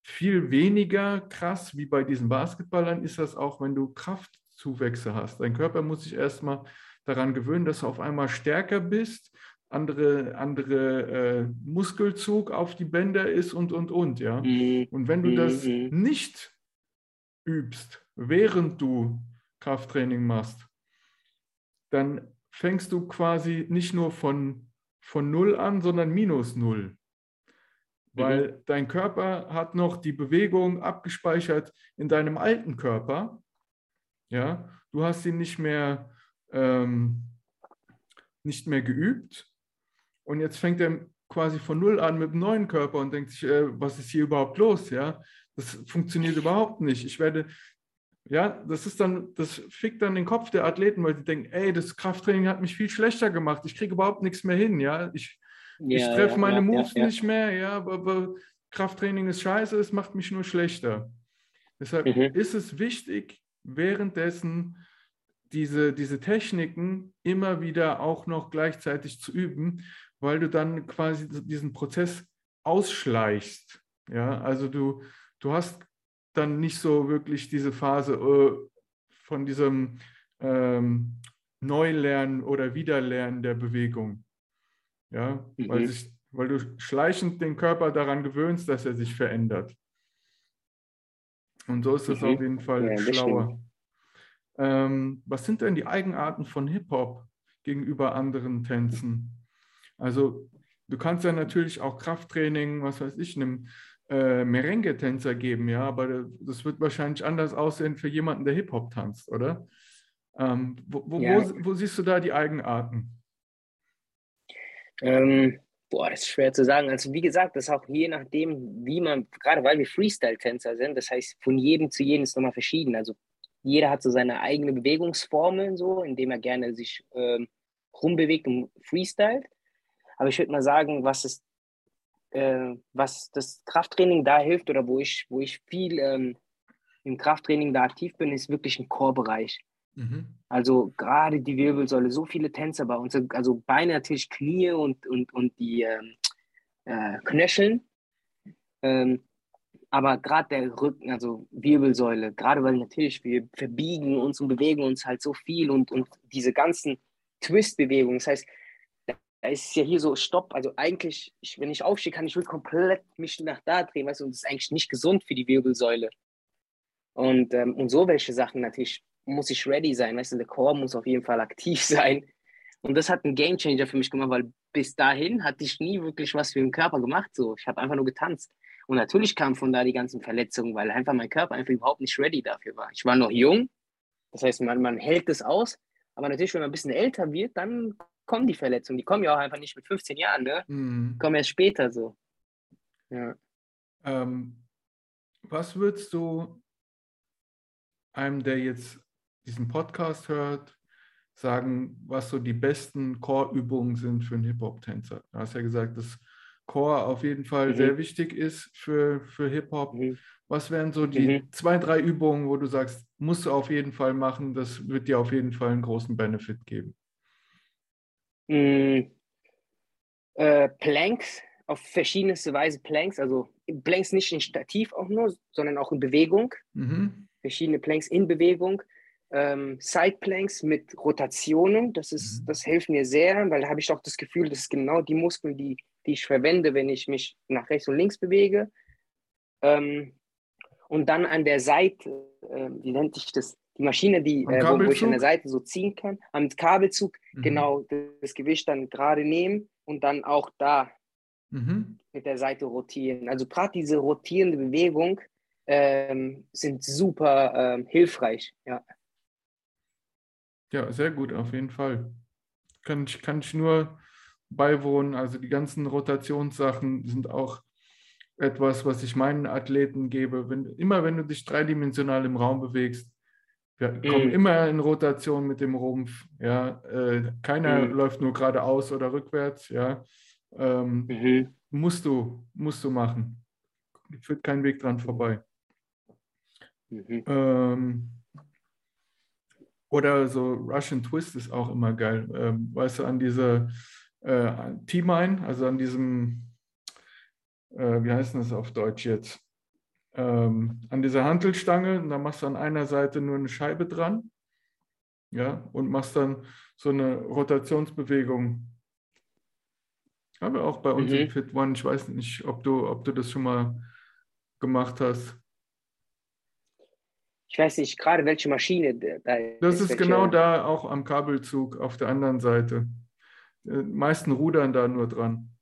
viel weniger krass wie bei diesen Basketballern ist das auch, wenn du Kraftzuwächse hast. Dein Körper muss sich erstmal daran gewöhnen, dass du auf einmal stärker bist, andere, andere äh, Muskelzug auf die Bänder ist und, und, und, ja. Mhm. Und wenn du das mhm. nicht übst, während du Krafttraining machst, dann fängst du quasi nicht nur von, von Null an, sondern minus Null. Weil mhm. dein Körper hat noch die Bewegung abgespeichert in deinem alten Körper. Ja, du hast ihn nicht mehr, ähm, nicht mehr geübt. Und jetzt fängt er quasi von Null an mit dem neuen Körper und denkt sich, äh, was ist hier überhaupt los? Ja, das funktioniert überhaupt nicht. Ich werde ja, das ist dann, das fickt dann den Kopf der Athleten, weil sie denken, ey, das Krafttraining hat mich viel schlechter gemacht. Ich kriege überhaupt nichts mehr hin, ja. Ich, ja, ich treffe ja, meine ja, Moves nicht mehr, ja, aber, aber, Krafttraining ist scheiße, es macht mich nur schlechter. Deshalb mhm. ist es wichtig, währenddessen diese, diese Techniken immer wieder auch noch gleichzeitig zu üben, weil du dann quasi diesen Prozess ausschleichst. Ja, also du, du hast dann nicht so wirklich diese Phase äh, von diesem ähm, Neulernen oder Wiederlernen der Bewegung. Ja, mhm. weil, sich, weil du schleichend den Körper daran gewöhnst, dass er sich verändert. Und so ist es mhm. auf jeden Fall ja, schlauer. Ähm, was sind denn die Eigenarten von Hip-Hop gegenüber anderen Tänzen? Also du kannst ja natürlich auch Krafttraining, was weiß ich, einem äh, Merengue-Tänzer geben, ja, aber das wird wahrscheinlich anders aussehen für jemanden, der Hip-Hop tanzt, oder? Ähm, wo, wo, ja. wo, wo, siehst du da die Eigenarten? Ähm, boah, das ist schwer zu sagen. Also wie gesagt, das ist auch je nachdem, wie man, gerade weil wir Freestyle-Tänzer sind, das heißt, von jedem zu jedem ist nochmal verschieden. Also jeder hat so seine eigene Bewegungsformeln, so, indem er gerne sich ähm, rumbewegt und freestylt. Aber ich würde mal sagen, was ist äh, was das Krafttraining da hilft oder wo ich, wo ich viel ähm, im Krafttraining da aktiv bin, ist wirklich ein Chorbereich. Mhm. Also gerade die Wirbelsäule, so viele Tänzer bei uns, also Beine natürlich, Knie und, und, und die ähm, äh, Knöcheln. Ähm, aber gerade der Rücken, also Wirbelsäule, gerade weil natürlich wir verbiegen uns und bewegen uns halt so viel und, und diese ganzen Twist-Bewegungen. Das heißt, da ist es ja hier so Stopp. Also eigentlich, ich, wenn ich aufstehe, kann ich wirklich komplett mich nach da drehen, weißt du, und das ist eigentlich nicht gesund für die Wirbelsäule. Und, ähm, und so welche Sachen natürlich muss ich ready sein, weißt du, der Core muss auf jeden Fall aktiv sein. Und das hat einen Gamechanger für mich gemacht, weil bis dahin hatte ich nie wirklich was für den Körper gemacht. So. Ich habe einfach nur getanzt. Und natürlich kamen von da die ganzen Verletzungen, weil einfach mein Körper einfach überhaupt nicht ready dafür war. Ich war noch jung, das heißt, man, man hält es aus. Aber natürlich, wenn man ein bisschen älter wird, dann kommen die Verletzungen. Die kommen ja auch einfach nicht mit 15 Jahren, ne? Mhm. Die kommen erst später so. Ja. Ähm, was würdest du einem, der jetzt diesen Podcast hört, sagen, was so die besten Core-Übungen sind für einen Hip-Hop-Tänzer? Du hast ja gesagt, dass Core auf jeden Fall mhm. sehr wichtig ist für, für Hip-Hop. Mhm. Was wären so die mhm. zwei, drei Übungen, wo du sagst, musst du auf jeden Fall machen, das wird dir auf jeden Fall einen großen Benefit geben? Mh, hm, äh, Planks auf verschiedenste Weise Planks, also Planks nicht in Stativ auch nur, sondern auch in Bewegung. Mhm. Verschiedene Planks in Bewegung. Ähm, Side Planks mit Rotationen, das, ist, mhm. das hilft mir sehr, weil da habe ich auch das Gefühl, das ist genau die Muskeln, die, die ich verwende, wenn ich mich nach rechts und links bewege. Ähm, und dann an der Seite, äh, wie nennt sich das? Die Maschine, die, äh, wo, wo, ich an der Seite so ziehen kann, am Kabelzug mhm. genau das Gewicht dann gerade nehmen und dann auch da mhm. mit der Seite rotieren. Also gerade diese rotierende Bewegung ähm, sind super ähm, hilfreich. Ja. ja, sehr gut, auf jeden Fall. Kann ich, kann ich nur beiwohnen. Also die ganzen Rotationssachen sind auch etwas, was ich meinen Athleten gebe. Wenn, immer wenn du dich dreidimensional im Raum bewegst, wir mhm. kommen immer in Rotation mit dem Rumpf. Ja, äh, keiner mhm. läuft nur geradeaus oder rückwärts. Ja, ähm, mhm. musst du, musst du machen. Führt kein Weg dran vorbei. Mhm. Ähm, oder so Russian Twist ist auch immer geil. Ähm, weißt du, an dieser äh, T-Mine, also an diesem, äh, wie heißt das auf Deutsch jetzt? Ähm, an dieser Hantelstange und dann machst du an einer Seite nur eine Scheibe dran ja, und machst dann so eine Rotationsbewegung. Aber auch bei uns mhm. im Fit One, ich weiß nicht, ob du, ob du das schon mal gemacht hast. ich weiß nicht gerade welche Maschine da Das ist, ist genau da auch am Kabelzug auf der anderen Seite. Die meisten rudern da nur dran.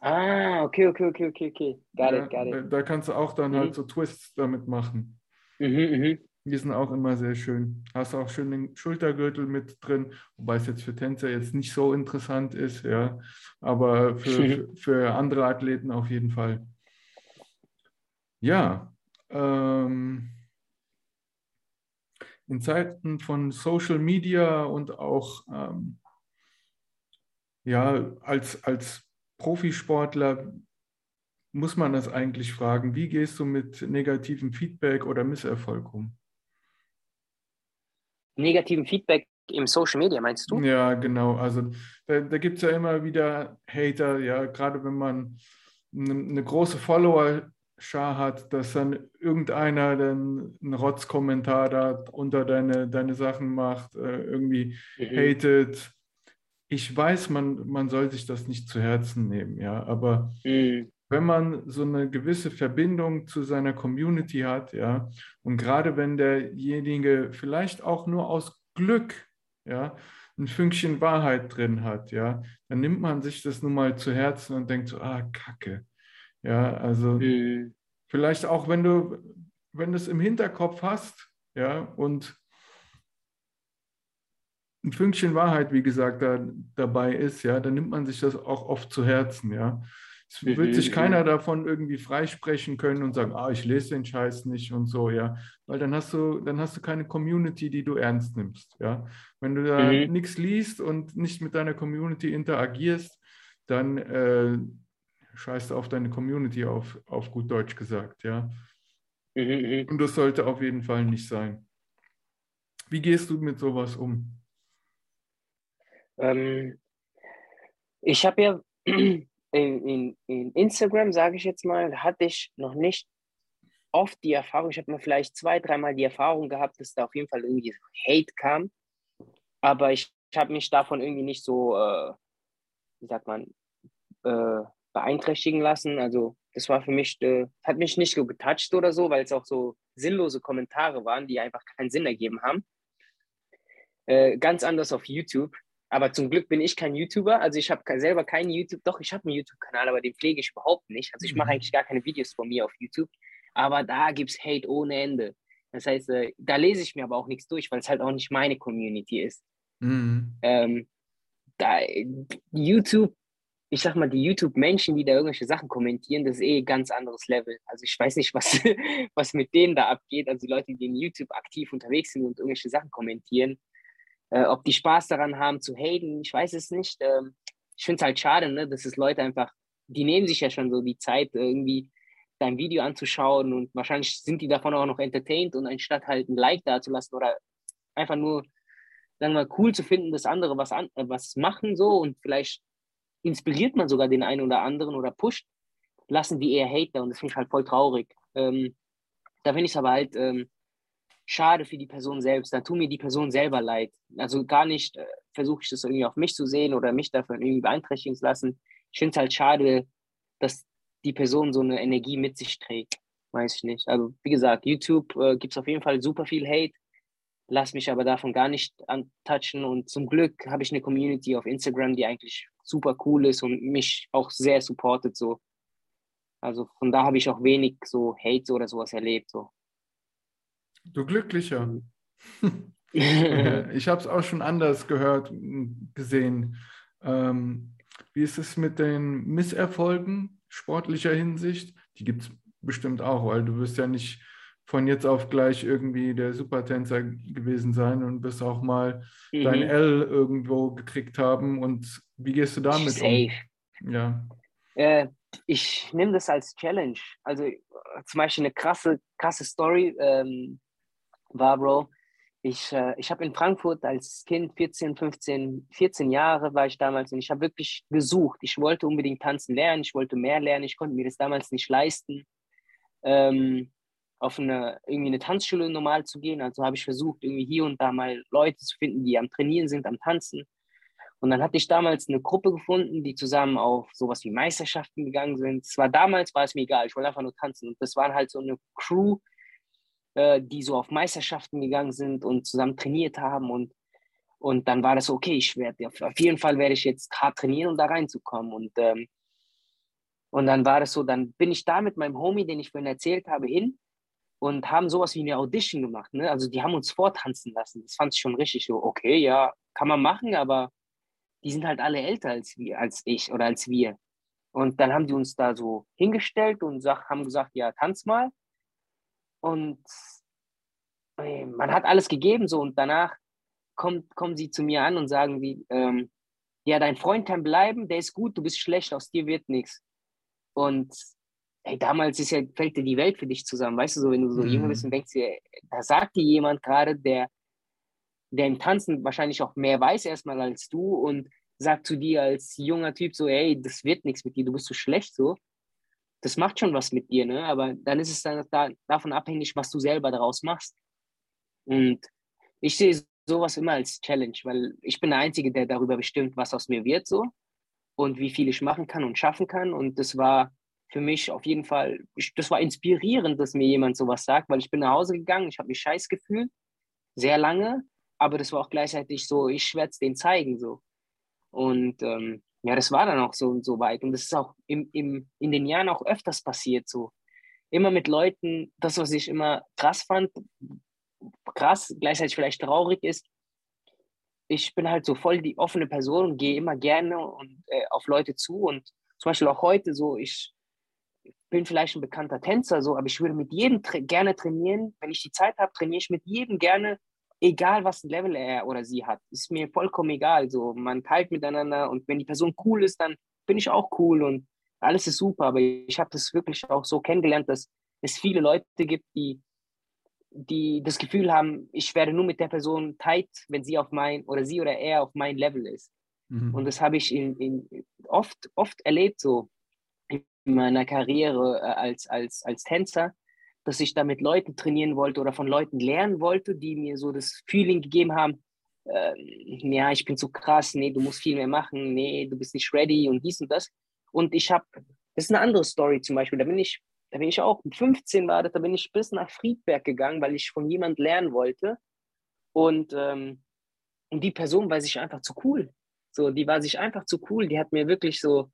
Ah, okay, okay, okay, okay, okay. Got ja, it, got it. Da kannst du auch dann halt mhm. halt so Twists damit machen. Mhm, mhm. Die sind auch immer sehr schön. Hast auch schön den Schultergürtel mit drin, wobei es jetzt für Tänzer jetzt nicht so interessant ist, ja. Aber für, für, für andere Athleten auf jeden Fall. Ja. Ähm, in Zeiten von Social Media und auch ähm, ja, als, als Profisportler muss man das eigentlich fragen. Wie gehst du mit negativem Feedback oder Misserfolg um? Negativen Feedback im Social Media, meinst du? Ja, genau. Also da, da gibt es ja immer wieder Hater, ja, gerade wenn man eine, eine große Follower-Schar hat, dass dann irgendeiner dann einen Rotzkommentar da unter deine, deine Sachen macht, äh, irgendwie mhm. hatet ich weiß, man, man soll sich das nicht zu Herzen nehmen, ja, aber mhm. wenn man so eine gewisse Verbindung zu seiner Community hat, ja, und gerade wenn derjenige vielleicht auch nur aus Glück, ja, ein Fünkchen Wahrheit drin hat, ja, dann nimmt man sich das nun mal zu Herzen und denkt so, ah, Kacke. Ja, also mhm. vielleicht auch, wenn du, wenn du es im Hinterkopf hast, ja, und ein Fünkchen Wahrheit, wie gesagt, da, dabei ist, ja, dann nimmt man sich das auch oft zu Herzen, ja. Es wird sich keiner davon irgendwie freisprechen können und sagen, ah, ich lese den Scheiß nicht und so, ja. Weil dann hast du, dann hast du keine Community, die du ernst nimmst, ja. Wenn du da mhm. nichts liest und nicht mit deiner Community interagierst, dann äh, scheißt du auf deine Community auf, auf gut Deutsch gesagt, ja. Mhm, mhm. und das sollte auf jeden Fall nicht sein. Wie gehst du mit sowas um? Ähm, ich habe ja in, in, in Instagram, sage ich jetzt mal, hatte ich noch nicht oft die Erfahrung, ich habe mir vielleicht zwei, dreimal die Erfahrung gehabt, dass da auf jeden Fall irgendwie Hate kam. Aber ich, ich habe mich davon irgendwie nicht so, äh, wie sagt man, äh, beeinträchtigen lassen. Also das war für mich, äh, hat mich nicht so getoucht oder so, weil es auch so sinnlose Kommentare waren, die einfach keinen Sinn ergeben haben. Äh, ganz anders auf YouTube. Aber zum Glück bin ich kein YouTuber. Also ich habe selber keinen YouTube. Doch, ich habe einen YouTube-Kanal, aber den pflege ich überhaupt nicht. Also ich mache mhm. eigentlich gar keine Videos von mir auf YouTube. Aber da gibt es Hate ohne Ende. Das heißt, äh, da lese ich mir aber auch nichts durch, weil es halt auch nicht meine Community ist. Mhm. Ähm, da, YouTube, ich sag mal, die YouTube-Menschen, die da irgendwelche Sachen kommentieren, das ist eh ein ganz anderes Level. Also ich weiß nicht, was, was mit denen da abgeht. Also die Leute, die in YouTube aktiv unterwegs sind und irgendwelche Sachen kommentieren, äh, ob die Spaß daran haben zu haten, ich weiß es nicht. Ähm, ich finde es halt schade, ne, dass es Leute einfach, die nehmen sich ja schon so die Zeit, irgendwie dein Video anzuschauen und wahrscheinlich sind die davon auch noch entertained und anstatt halt ein Like dazulassen oder einfach nur, sagen wir mal, cool zu finden, dass andere was, an, äh, was machen so und vielleicht inspiriert man sogar den einen oder anderen oder pusht, lassen die eher Hater und das finde ich halt voll traurig. Ähm, da finde ich es aber halt ähm, schade für die Person selbst. Da tut mir die Person selber leid. Also gar nicht äh, versuche ich das irgendwie auf mich zu sehen oder mich davon irgendwie beeinträchtigen zu lassen. Ich finde es halt schade, dass die Person so eine Energie mit sich trägt. Weiß ich nicht. Also wie gesagt, YouTube äh, gibt es auf jeden Fall super viel Hate. Lass mich aber davon gar nicht antouchen. Und zum Glück habe ich eine Community auf Instagram, die eigentlich super cool ist und mich auch sehr supportet. So. Also von da habe ich auch wenig so Hate oder sowas erlebt. So. Du Glücklicher. ich habe es auch schon anders gehört, gesehen. Ähm, wie ist es mit den Misserfolgen sportlicher Hinsicht? Die gibt es bestimmt auch, weil du wirst ja nicht von jetzt auf gleich irgendwie der Supertänzer gewesen sein und wirst auch mal mhm. dein L irgendwo gekriegt haben. Und wie gehst du damit Safe. um? Ja. Äh, ich nehme das als Challenge. Also äh, zum Beispiel eine krasse, krasse Story. Ähm, war, Bro, ich, äh, ich habe in Frankfurt als Kind, 14, 15, 14 Jahre war ich damals und ich habe wirklich gesucht. Ich wollte unbedingt tanzen lernen, ich wollte mehr lernen, ich konnte mir das damals nicht leisten, ähm, auf eine, irgendwie eine Tanzschule normal zu gehen. Also habe ich versucht, irgendwie hier und da mal Leute zu finden, die am Trainieren sind, am Tanzen. Und dann hatte ich damals eine Gruppe gefunden, die zusammen auf sowas wie Meisterschaften gegangen sind. Es war damals, war es mir egal, ich wollte einfach nur tanzen. Und das waren halt so eine Crew, äh, die so auf Meisterschaften gegangen sind und zusammen trainiert haben und und dann war das okay, ich werde auf jeden Fall werde ich jetzt hart trainieren, um da reinzukommen. Und, ähm, und dann war das so, dann bin ich da mit meinem Homie, den ich vorhin erzählt habe, hin und haben sowas wie eine Audition gemacht. Ne? Also die haben uns vortanzen lassen. Das fand ich schon richtig so, okay, ja, kann man machen, aber die sind halt alle älter als wir, als ich oder als wir. Und dann haben die uns da so hingestellt und sag, haben gesagt, ja, tanz mal. Und äh, man hat alles gegeben so und danach kommt, kommen sie zu mir an und sagen wie, ähm, ja, dein Freund kann bleiben, der ist gut, du bist schlecht, aus dir wird nichts. Und ey, damals ist ja, fällt dir die Welt für dich zusammen, weißt du, so wenn du so mhm. jünger bist und denkst dir, da sagt dir jemand gerade, der, der im Tanzen wahrscheinlich auch mehr weiß erstmal als du und sagt zu dir als junger Typ so, ey, das wird nichts mit dir, du bist so schlecht so. Das macht schon was mit dir, ne? Aber dann ist es dann da, davon abhängig, was du selber daraus machst. Und ich sehe sowas immer als Challenge, weil ich bin der Einzige, der darüber bestimmt, was aus mir wird so und wie viel ich machen kann und schaffen kann. Und das war für mich auf jeden Fall, ich, das war inspirierend, dass mir jemand sowas sagt, weil ich bin nach Hause gegangen, ich habe mich scheiß gefühlt, sehr lange, aber das war auch gleichzeitig so, ich werde es denen zeigen so. Und ähm, ja, das war dann auch so und so weit. Und das ist auch im, im, in den Jahren auch öfters passiert so. Immer mit Leuten, das, was ich immer krass fand, krass, gleichzeitig vielleicht traurig ist, ich bin halt so voll die offene Person und gehe immer gerne und, äh, auf Leute zu. Und zum Beispiel auch heute so, ich bin vielleicht ein bekannter Tänzer, so, aber ich würde mit jedem tra gerne trainieren. Wenn ich die Zeit habe, trainiere ich mit jedem gerne, egal was Level er oder sie hat. Ist mir vollkommen egal. So, man teilt miteinander und wenn die Person cool ist, dann bin ich auch cool und alles ist super. Aber ich habe das wirklich auch so kennengelernt, dass es viele Leute gibt, die die das Gefühl haben, ich werde nur mit der Person tight, wenn sie auf mein oder sie oder er auf mein Level ist. Mhm. Und das habe ich in, in, oft, oft erlebt, so in meiner Karriere äh, als, als, als Tänzer, dass ich da mit Leuten trainieren wollte oder von Leuten lernen wollte, die mir so das Feeling gegeben haben, äh, ja, ich bin zu krass, nee, du musst viel mehr machen, nee, du bist nicht ready und dies und das. Und ich habe, das ist eine andere Story zum Beispiel, da bin ich da bin ich auch, 15 war das, da bin ich bis nach Friedberg gegangen, weil ich von jemand lernen wollte. Und, ähm, und die Person war sich einfach zu cool. So, die war sich einfach zu cool. Die hat mir wirklich so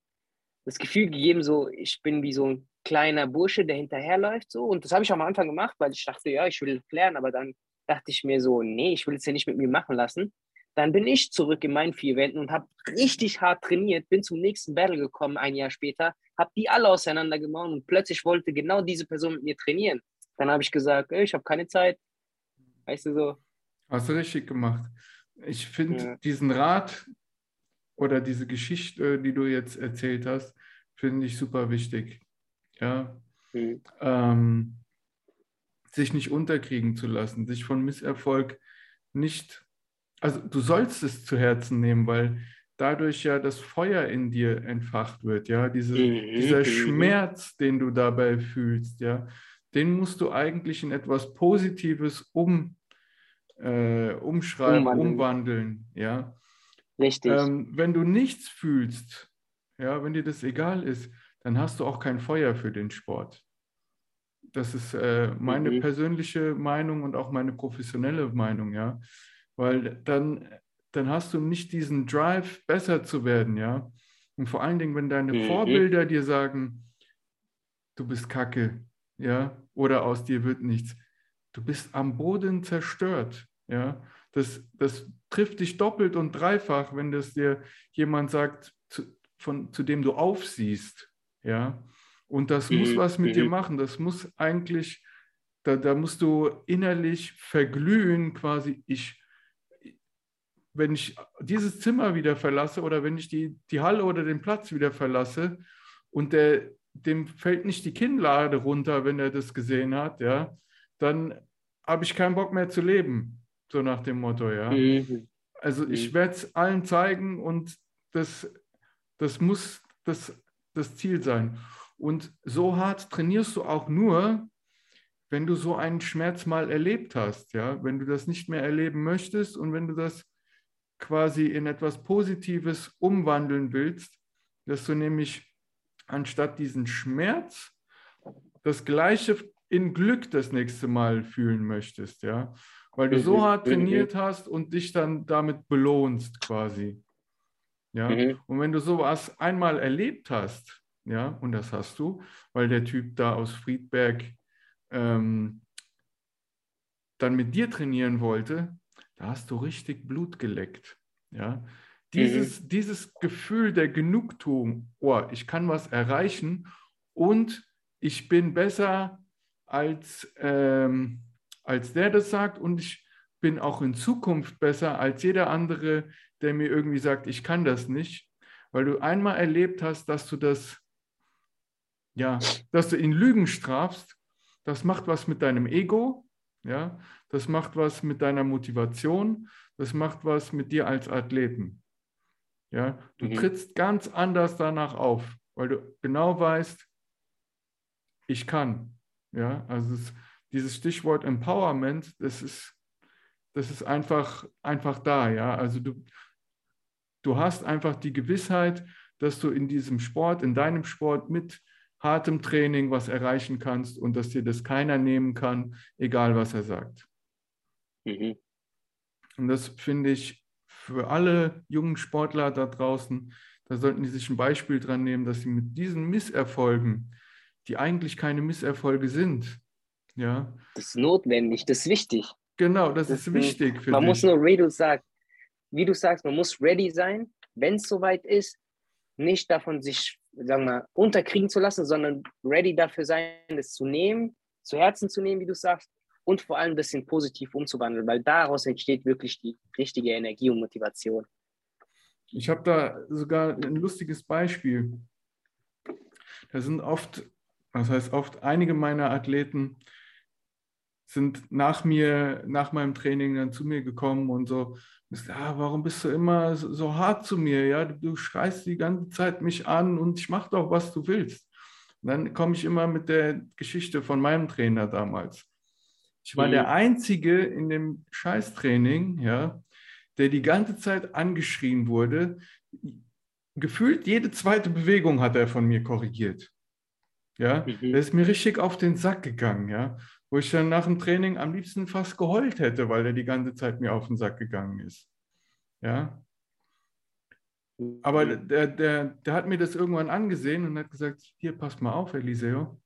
das Gefühl gegeben, so, ich bin wie so ein kleiner Bursche, der hinterherläuft. So. Und das habe ich am Anfang gemacht, weil ich dachte, ja, ich will lernen. Aber dann dachte ich mir so, nee, ich will es ja nicht mit mir machen lassen. Dann bin ich zurück in meinen vier Wänden und habe richtig hart trainiert, bin zum nächsten Battle gekommen, ein Jahr später, habe die alle auseinandergenommen und plötzlich wollte genau diese Person mit mir trainieren. Dann habe ich gesagt, ey, ich habe keine Zeit. Weißt du so. Hast du richtig gemacht. Ich finde ja. diesen Rat oder diese Geschichte, die du jetzt erzählt hast, finde ich super wichtig. Ja. Mhm. Ähm, sich nicht unterkriegen zu lassen, sich von Misserfolg nicht also du sollst es zu Herzen nehmen, weil dadurch ja das Feuer in dir entfacht wird, ja, Diese, mhm. dieser. Schmerz, den du dabei fühlst, ja, den musst du eigentlich in etwas Positives um, äh, umschreiben, umwandeln. umwandeln, ja. Richtig. Ähm, wenn du nichts fühlst, ja, wenn dir das egal ist, dann hast du auch kein Feuer für den Sport. Das ist äh, meine mhm. persönliche Meinung und auch meine professionelle Meinung, ja weil dann, dann hast du nicht diesen Drive, besser zu werden, ja. Und vor allen Dingen, wenn deine mhm. Vorbilder dir sagen, du bist Kacke, ja, oder aus dir wird nichts, du bist am Boden zerstört, ja. Das, das trifft dich doppelt und dreifach, wenn das dir jemand sagt, zu, von, zu dem du aufsiehst, ja. Und das mhm. muss was mit mhm. dir machen. Das muss eigentlich, da, da musst du innerlich verglühen, quasi, ich, wenn ich dieses Zimmer wieder verlasse oder wenn ich die, die Halle oder den Platz wieder verlasse und der, dem fällt nicht die Kinnlade runter, wenn er das gesehen hat, ja, dann habe ich keinen Bock mehr zu leben, so nach dem Motto, ja. Mhm. Also ich mhm. werde es allen zeigen und das, das muss das, das Ziel sein. Und so hart trainierst du auch nur, wenn du so einen Schmerz mal erlebt hast, ja, wenn du das nicht mehr erleben möchtest und wenn du das quasi in etwas Positives umwandeln willst, dass du nämlich anstatt diesen Schmerz das Gleiche in Glück das nächste Mal fühlen möchtest, ja. Weil du so hart trainiert hast und dich dann damit belohnst quasi. Ja. Mhm. Und wenn du sowas einmal erlebt hast, ja, und das hast du, weil der Typ da aus Friedberg ähm, dann mit dir trainieren wollte, da hast du richtig Blut geleckt. Ja. Dieses, dieses Gefühl der Genugtuung, oh, ich kann was erreichen und ich bin besser als, ähm, als der das sagt und ich bin auch in Zukunft besser als jeder andere, der mir irgendwie sagt, ich kann das nicht, weil du einmal erlebt hast, dass du das, ja, dass du ihn Lügen strafst, das macht was mit deinem Ego, ja, das macht was mit deiner Motivation, das macht was mit dir als Athleten. Ja, du Mhm. trittst ganz anders danach auf, weil du genau weißt, ich kann. Ja, also es, dieses Stichwort Empowerment, das ist, das ist einfach, einfach da. Ja, also du, du hast einfach die Gewissheit, dass du in diesem Sport, in deinem Sport mit hartem Training was erreichen kannst und dass dir das keiner nehmen kann, egal was er sagt. Mhm. Und das finde ich für alle jungen Sportler da draußen, da sollten die sich ein Beispiel dran nehmen, dass sie mit diesen Misserfolgen, die eigentlich keine Misserfolge sind, ja, Das ist notwendig, das ist wichtig. genau, das, Das ist wichtig für man dich. muss nur, wie du sagst, wie du sagst, man muss ready sein, wenn es soweit ist, nicht davon sich, sagen wir, unterkriegen zu lassen, sondern ready dafür sein, es zu nehmen, zu Herzen zu nehmen, wie du sagst, und vor allem das in positiv umzuwandeln, weil daraus entsteht wirklich die richtige Energie und Motivation. Ich habe da sogar ein lustiges Beispiel. Da sind oft, das heißt oft, einige meiner Athleten sind nach mir, nach meinem Training dann zu mir gekommen und so, ah, warum bist du immer so, hart zu mir? Ja, du, schreist die ganze Zeit mich an und ich mache doch, was du willst. Und dann komme ich immer mit der Geschichte von meinem Trainer damals. Ich war Mhm. der Einzige in dem Scheißtraining, ja, der die ganze Zeit angeschrien wurde. Gefühlt jede zweite Bewegung hat er von mir korrigiert. Ja, Mhm. der ist mir richtig auf den Sack gegangen, ja, wo ich dann nach dem Training am liebsten fast geheult hätte, weil er die ganze Zeit mir auf den Sack gegangen ist. Ja, aber Mhm. der, der, der hat mir das irgendwann angesehen und hat gesagt, hier, pass mal auf, Eliseo,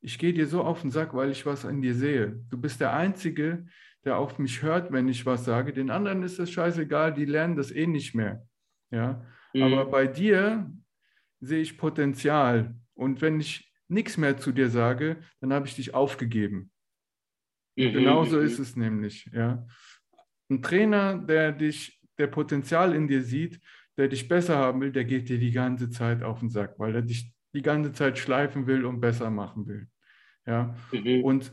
ich gehe dir so auf den Sack, weil ich was an dir sehe. Du bist der Einzige, der auf mich hört, wenn ich was sage. Den anderen ist das scheißegal, die lernen das eh nicht mehr. Ja, aber Mhm. bei dir sehe ich Potenzial. Und wenn ich nichts mehr zu dir sage, dann habe ich dich aufgegeben. Mhm, Genauso mhm. ist es nämlich. Ja. Ein Trainer, der dich, der Potenzial in dir sieht, der dich besser haben will, der geht dir die ganze Zeit auf den Sack, weil er dich die ganze Zeit schleifen will und besser machen will. Ja. Mhm. Und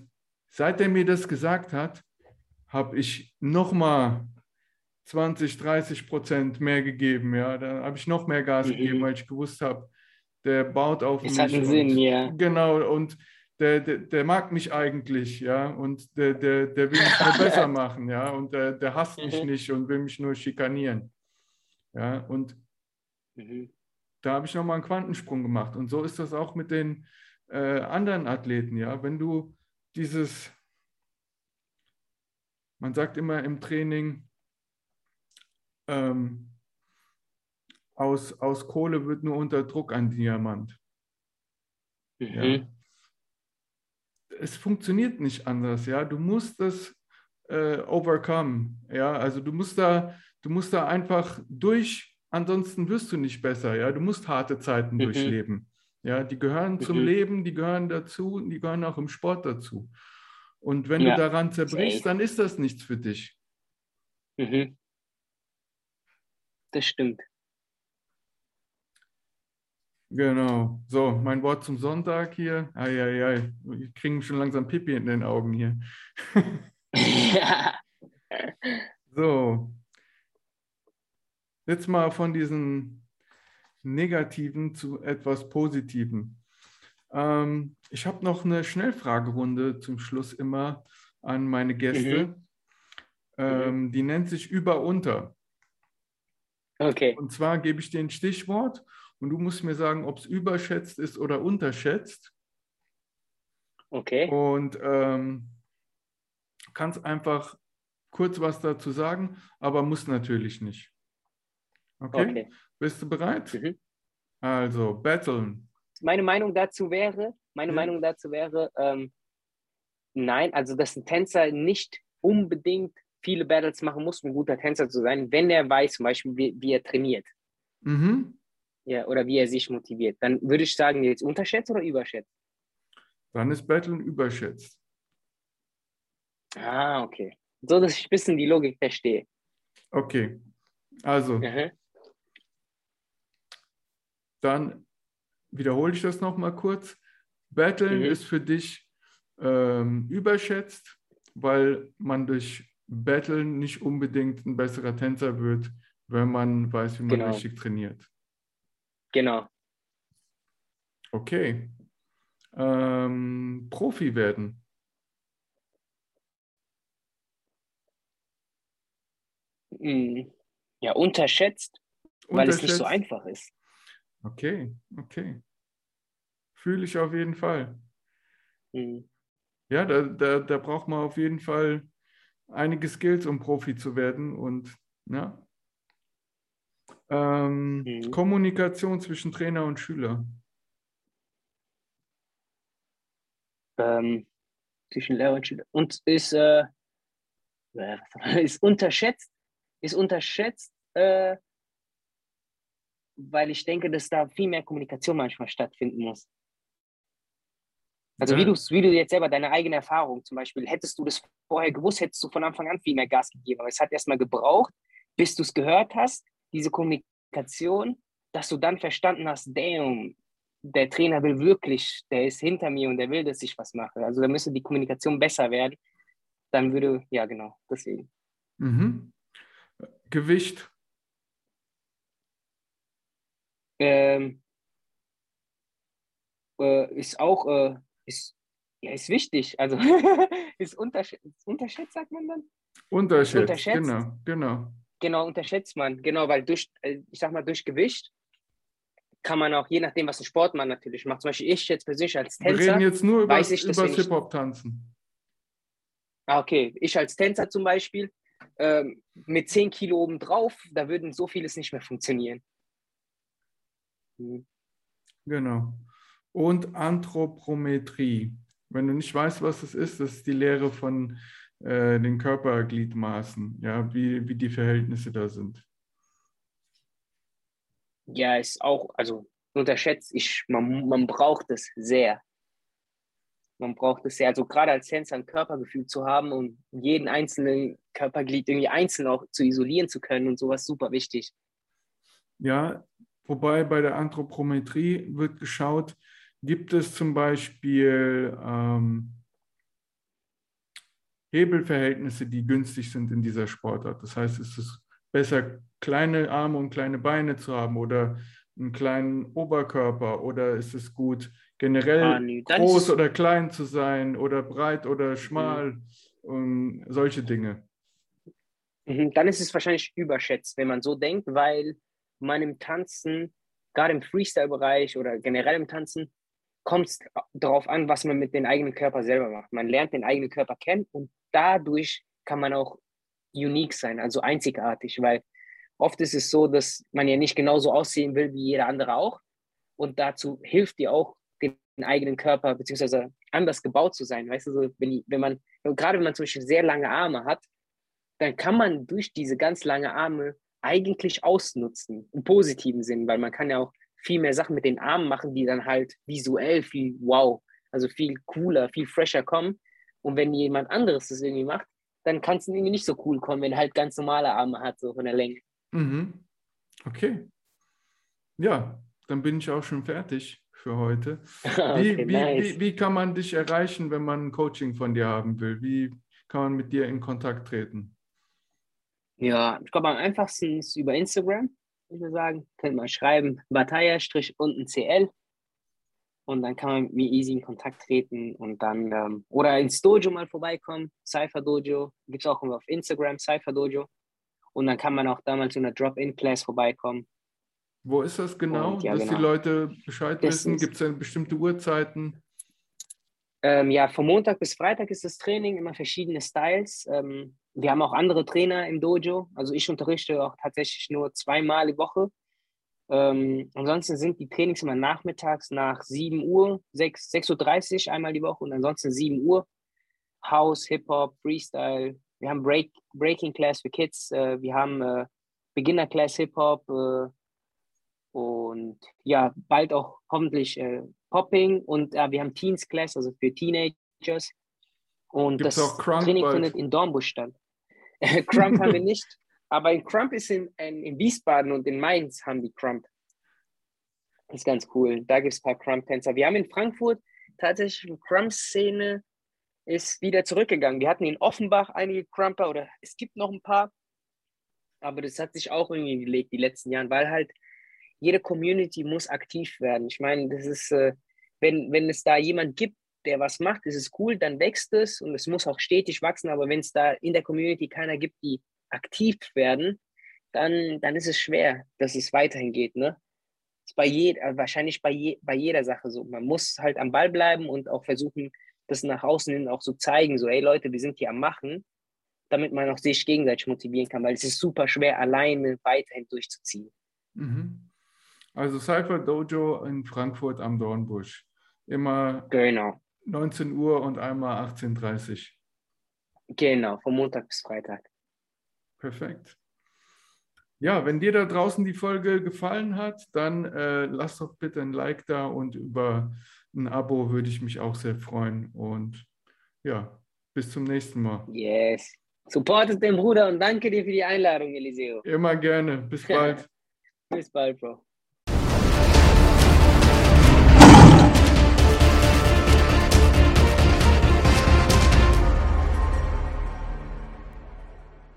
seit er mir das gesagt hat, habe ich nochmal 20, 30 Prozent mehr gegeben. Ja, da habe ich noch mehr Gas Mhm. gegeben, weil ich gewusst habe, der baut auf Es mich. hat einen und- Sinn, ja. Genau, und der, der, der mag mich eigentlich, ja, und der, der, der will mich nur besser machen, ja, und der, der hasst mich Mhm. nicht und will mich nur schikanieren. Ja, und Mhm. da habe ich nochmal einen Quantensprung gemacht. Und so ist das auch mit den äh, anderen Athleten, ja. Wenn du dieses, man sagt immer im Training, ähm, aus, aus Kohle wird nur unter Druck ein Diamant. Ja. Mhm. Es funktioniert nicht anders, ja. Du musst das äh, overcome, ja. Also du musst da, du musst da einfach durch, ansonsten wirst du nicht besser, ja. Du musst harte Zeiten Mhm. durchleben. Ja, die gehören zum Mhm. Leben, die gehören dazu, die gehören auch im Sport dazu. Und wenn Ja, du daran zerbrichst, dann ist das nichts für dich. Mhm. Das stimmt. Genau. So, mein Wort zum Sonntag hier. Eieiei, ich kriege schon langsam Pipi in den Augen hier. ja. So. Jetzt mal von diesen Negativen zu etwas Positiven. Ähm, ich habe noch eine Schnellfragerunde zum Schluss immer an meine Gäste. Ähm, die nennt sich Über-Unter. Okay. Und zwar gebe ich dir ein Stichwort und du musst mir sagen, ob es überschätzt ist oder unterschätzt. Okay. Und ähm, kannst einfach kurz was dazu sagen, aber muss natürlich nicht. Okay? Okay. Bist du bereit? Mhm. Also, battlen. Meine Meinung dazu wäre, meine Ja. Meinung dazu wäre, ähm, nein, also dass ein Tänzer nicht unbedingt viele Battles machen muss, um ein guter Tänzer zu sein, wenn er weiß, zum Beispiel, wie, wie er trainiert Mhm. Ja, oder wie er sich motiviert. Dann würde ich sagen, jetzt unterschätzt oder überschätzt? Dann ist Battlen überschätzt. Ah, okay. So, dass ich ein bisschen die Logik verstehe. Okay. Also, Mhm. dann wiederhole ich das nochmal kurz. Battlen Mhm. ist für dich ähm, überschätzt, weil man durch Battlen nicht unbedingt ein besserer Tänzer wird, wenn man weiß, wie man Genau. richtig trainiert. Genau. Okay. Ähm, Profi werden. Mhm. Ja, unterschätzt, weil es nicht so Unterschätzt. einfach ist. Okay, okay. Fühle ich auf jeden Fall. Mhm. Ja, da, da, da braucht man auf jeden Fall einige Skills, um Profi zu werden. Und ja. Ähm, Mhm. Kommunikation zwischen Trainer und Schüler. ähm, zwischen Lehrer und Schüler. Und ist, äh, ist unterschätzt, ist unterschätzt, äh, weil ich denke, dass da viel mehr Kommunikation manchmal stattfinden muss. Also Ja. wie, du, wie du jetzt selber deine eigene Erfahrung zum Beispiel, hättest du das vorher gewusst, hättest du von Anfang an viel mehr Gas gegeben. Aber es hat erstmal gebraucht, bis du es gehört hast, diese Kommunikation, dass du dann verstanden hast, damn, der Trainer will wirklich, der ist hinter mir und der will, dass ich was mache. Also da müsste die Kommunikation besser werden. Dann würde, ja genau, deswegen. Mhm. Gewicht. Ähm, äh, ist auch, äh, ist, ja, ist wichtig. Also ist, untersch ist unterschätzt, sagt man dann? Unterschätzt. Unterschätzt. Genau, genau. Genau, unterschätzt man. Genau, weil durch, äh, ich sag mal, durch Gewicht kann man auch, je nachdem, was ein Sportmann natürlich macht. Zum Beispiel ich jetzt persönlich als Wir reden Tänzer. jetzt nur über weiß ich, dass das Hip-Hop-Tanzen. Ah, okay, ich als Tänzer zum Beispiel, ähm, mit 10 Kilo oben drauf, da würden so vieles nicht mehr funktionieren. Mhm. Genau. Und Anthropometrie. Wenn du nicht weißt, was das ist, das ist die Lehre von äh, den Körpergliedmaßen, ja, wie, wie die Verhältnisse da sind. Ja, ist auch, also unterschätzt, ich, man, man braucht es sehr. Man braucht es sehr. Also gerade als Tänzer ein Körpergefühl zu haben und jeden einzelnen Körperglied irgendwie einzeln auch zu isolieren zu können und sowas super wichtig. Ja, wobei bei der Anthropometrie wird geschaut, gibt es zum Beispiel ähm, Hebelverhältnisse, die günstig sind in dieser Sportart. Das heißt, ist es besser, kleine Arme und kleine Beine zu haben oder einen kleinen Oberkörper oder ist es gut, generell Ah, nee, ist groß oder klein zu sein oder breit oder schmal und solche Dinge. Mhm, Dann ist es wahrscheinlich überschätzt, wenn man so denkt, weil man im Tanzen, gerade im Freestyle-Bereich oder generell im Tanzen, kommt es darauf an, was man mit dem eigenen Körper selber macht. Man lernt den eigenen Körper kennen und dadurch kann man auch unique sein, also einzigartig, weil oft ist es so, dass man ja nicht genauso aussehen will wie jeder andere auch. Und dazu hilft dir auch, den eigenen Körper beziehungsweise anders gebaut zu sein. Weißt du, so, wenn, wenn man, gerade wenn man zum Beispiel sehr lange Arme hat, dann kann man durch diese ganz lange Arme eigentlich ausnutzen, im positiven Sinn, weil man kann ja auch viel mehr Sachen mit den Armen machen, die dann halt visuell viel wow, also viel cooler, viel fresher kommen. Und wenn jemand anderes das irgendwie macht, dann kann es irgendwie nicht so cool kommen, wenn er halt ganz normale Arme hat, so von der Länge. Mhm. Okay. Ja, dann bin ich auch schon fertig für heute. Wie, okay, wie, nice. wie, wie kann man dich erreichen, wenn man ein Coaching von dir haben will? Wie kann man mit dir in Kontakt treten? Ja, ich glaube, am einfachsten ist über Instagram, würde ich sagen. Könnt mal schreiben, Bataya-unten CL. Und dann kann man mit mir easy in Kontakt treten und dann, ähm, oder ins Dojo mal vorbeikommen, Cypher Dojo. Gibt es auch auf Instagram, Cypher Dojo. Und dann kann man auch damals zu einer Drop-In-Class vorbeikommen. Wo ist das genau, Und ja, dass die genau. Leute Bescheid Das wissen? Gibt es denn bestimmte Uhrzeiten? Ähm, ja, von Montag bis Freitag ist das Training, immer verschiedene Styles. Ähm, wir haben auch andere Trainer im Dojo. Also ich unterrichte auch tatsächlich nur zweimal die Woche. Ähm, ansonsten sind die Trainings immer nachmittags nach 7 Uhr, 6, 6.30 Uhr einmal die Woche und ansonsten 7 Uhr. House, Hip-Hop, Freestyle. Wir haben Break, Breaking Class für Kids. Äh, wir haben äh, Beginner Class Hip-Hop. Äh, und ja, bald auch hoffentlich äh, Popping. Und äh, wir haben Teens Class, also für Teenagers. Und Gibt's das Training bald? findet in Dornbusch statt. Crump haben wir nicht. Aber in Crump ist in, in, Wiesbaden und in Mainz haben die Crump. Das ist ganz cool. Da gibt es ein paar Crump-Tänzer. Wir haben in Frankfurt tatsächlich eine Crump-Szene ist wieder zurückgegangen. Wir hatten in Offenbach einige Crumper oder es gibt noch ein paar. Aber das hat sich auch irgendwie gelegt die letzten Jahre, weil halt jede Community muss aktiv werden. Ich meine, das ist, äh, wenn, wenn es da jemand gibt, der was macht, ist es cool, dann wächst es und es muss auch stetig wachsen. Aber wenn es da in der Community keiner gibt, die aktiv werden, dann, dann ist es schwer, dass es weiterhin geht. Ne? Ist bei je, äh, wahrscheinlich bei, je, bei jeder Sache so. Man muss halt am Ball bleiben und auch versuchen, das nach außen hin auch so zeigen, so, hey Leute, wir sind hier am Machen, damit man auch sich gegenseitig motivieren kann, weil es ist super schwer, alleine weiterhin durchzuziehen. Mhm. Also Cypher Dojo in Frankfurt am Dornbusch. Immer genau. 19 Uhr und einmal 18.30 Uhr. Genau, von Montag bis Freitag. Perfekt. Ja, wenn dir da draußen die Folge gefallen hat, dann äh, lass doch bitte ein Like da und über ein Abo würde ich mich auch sehr freuen. Und ja, bis zum nächsten Mal. Yes. Supportet den Bruder und danke dir für die Einladung, Eliseo. Immer gerne. Bis bald. bis bald, Bro.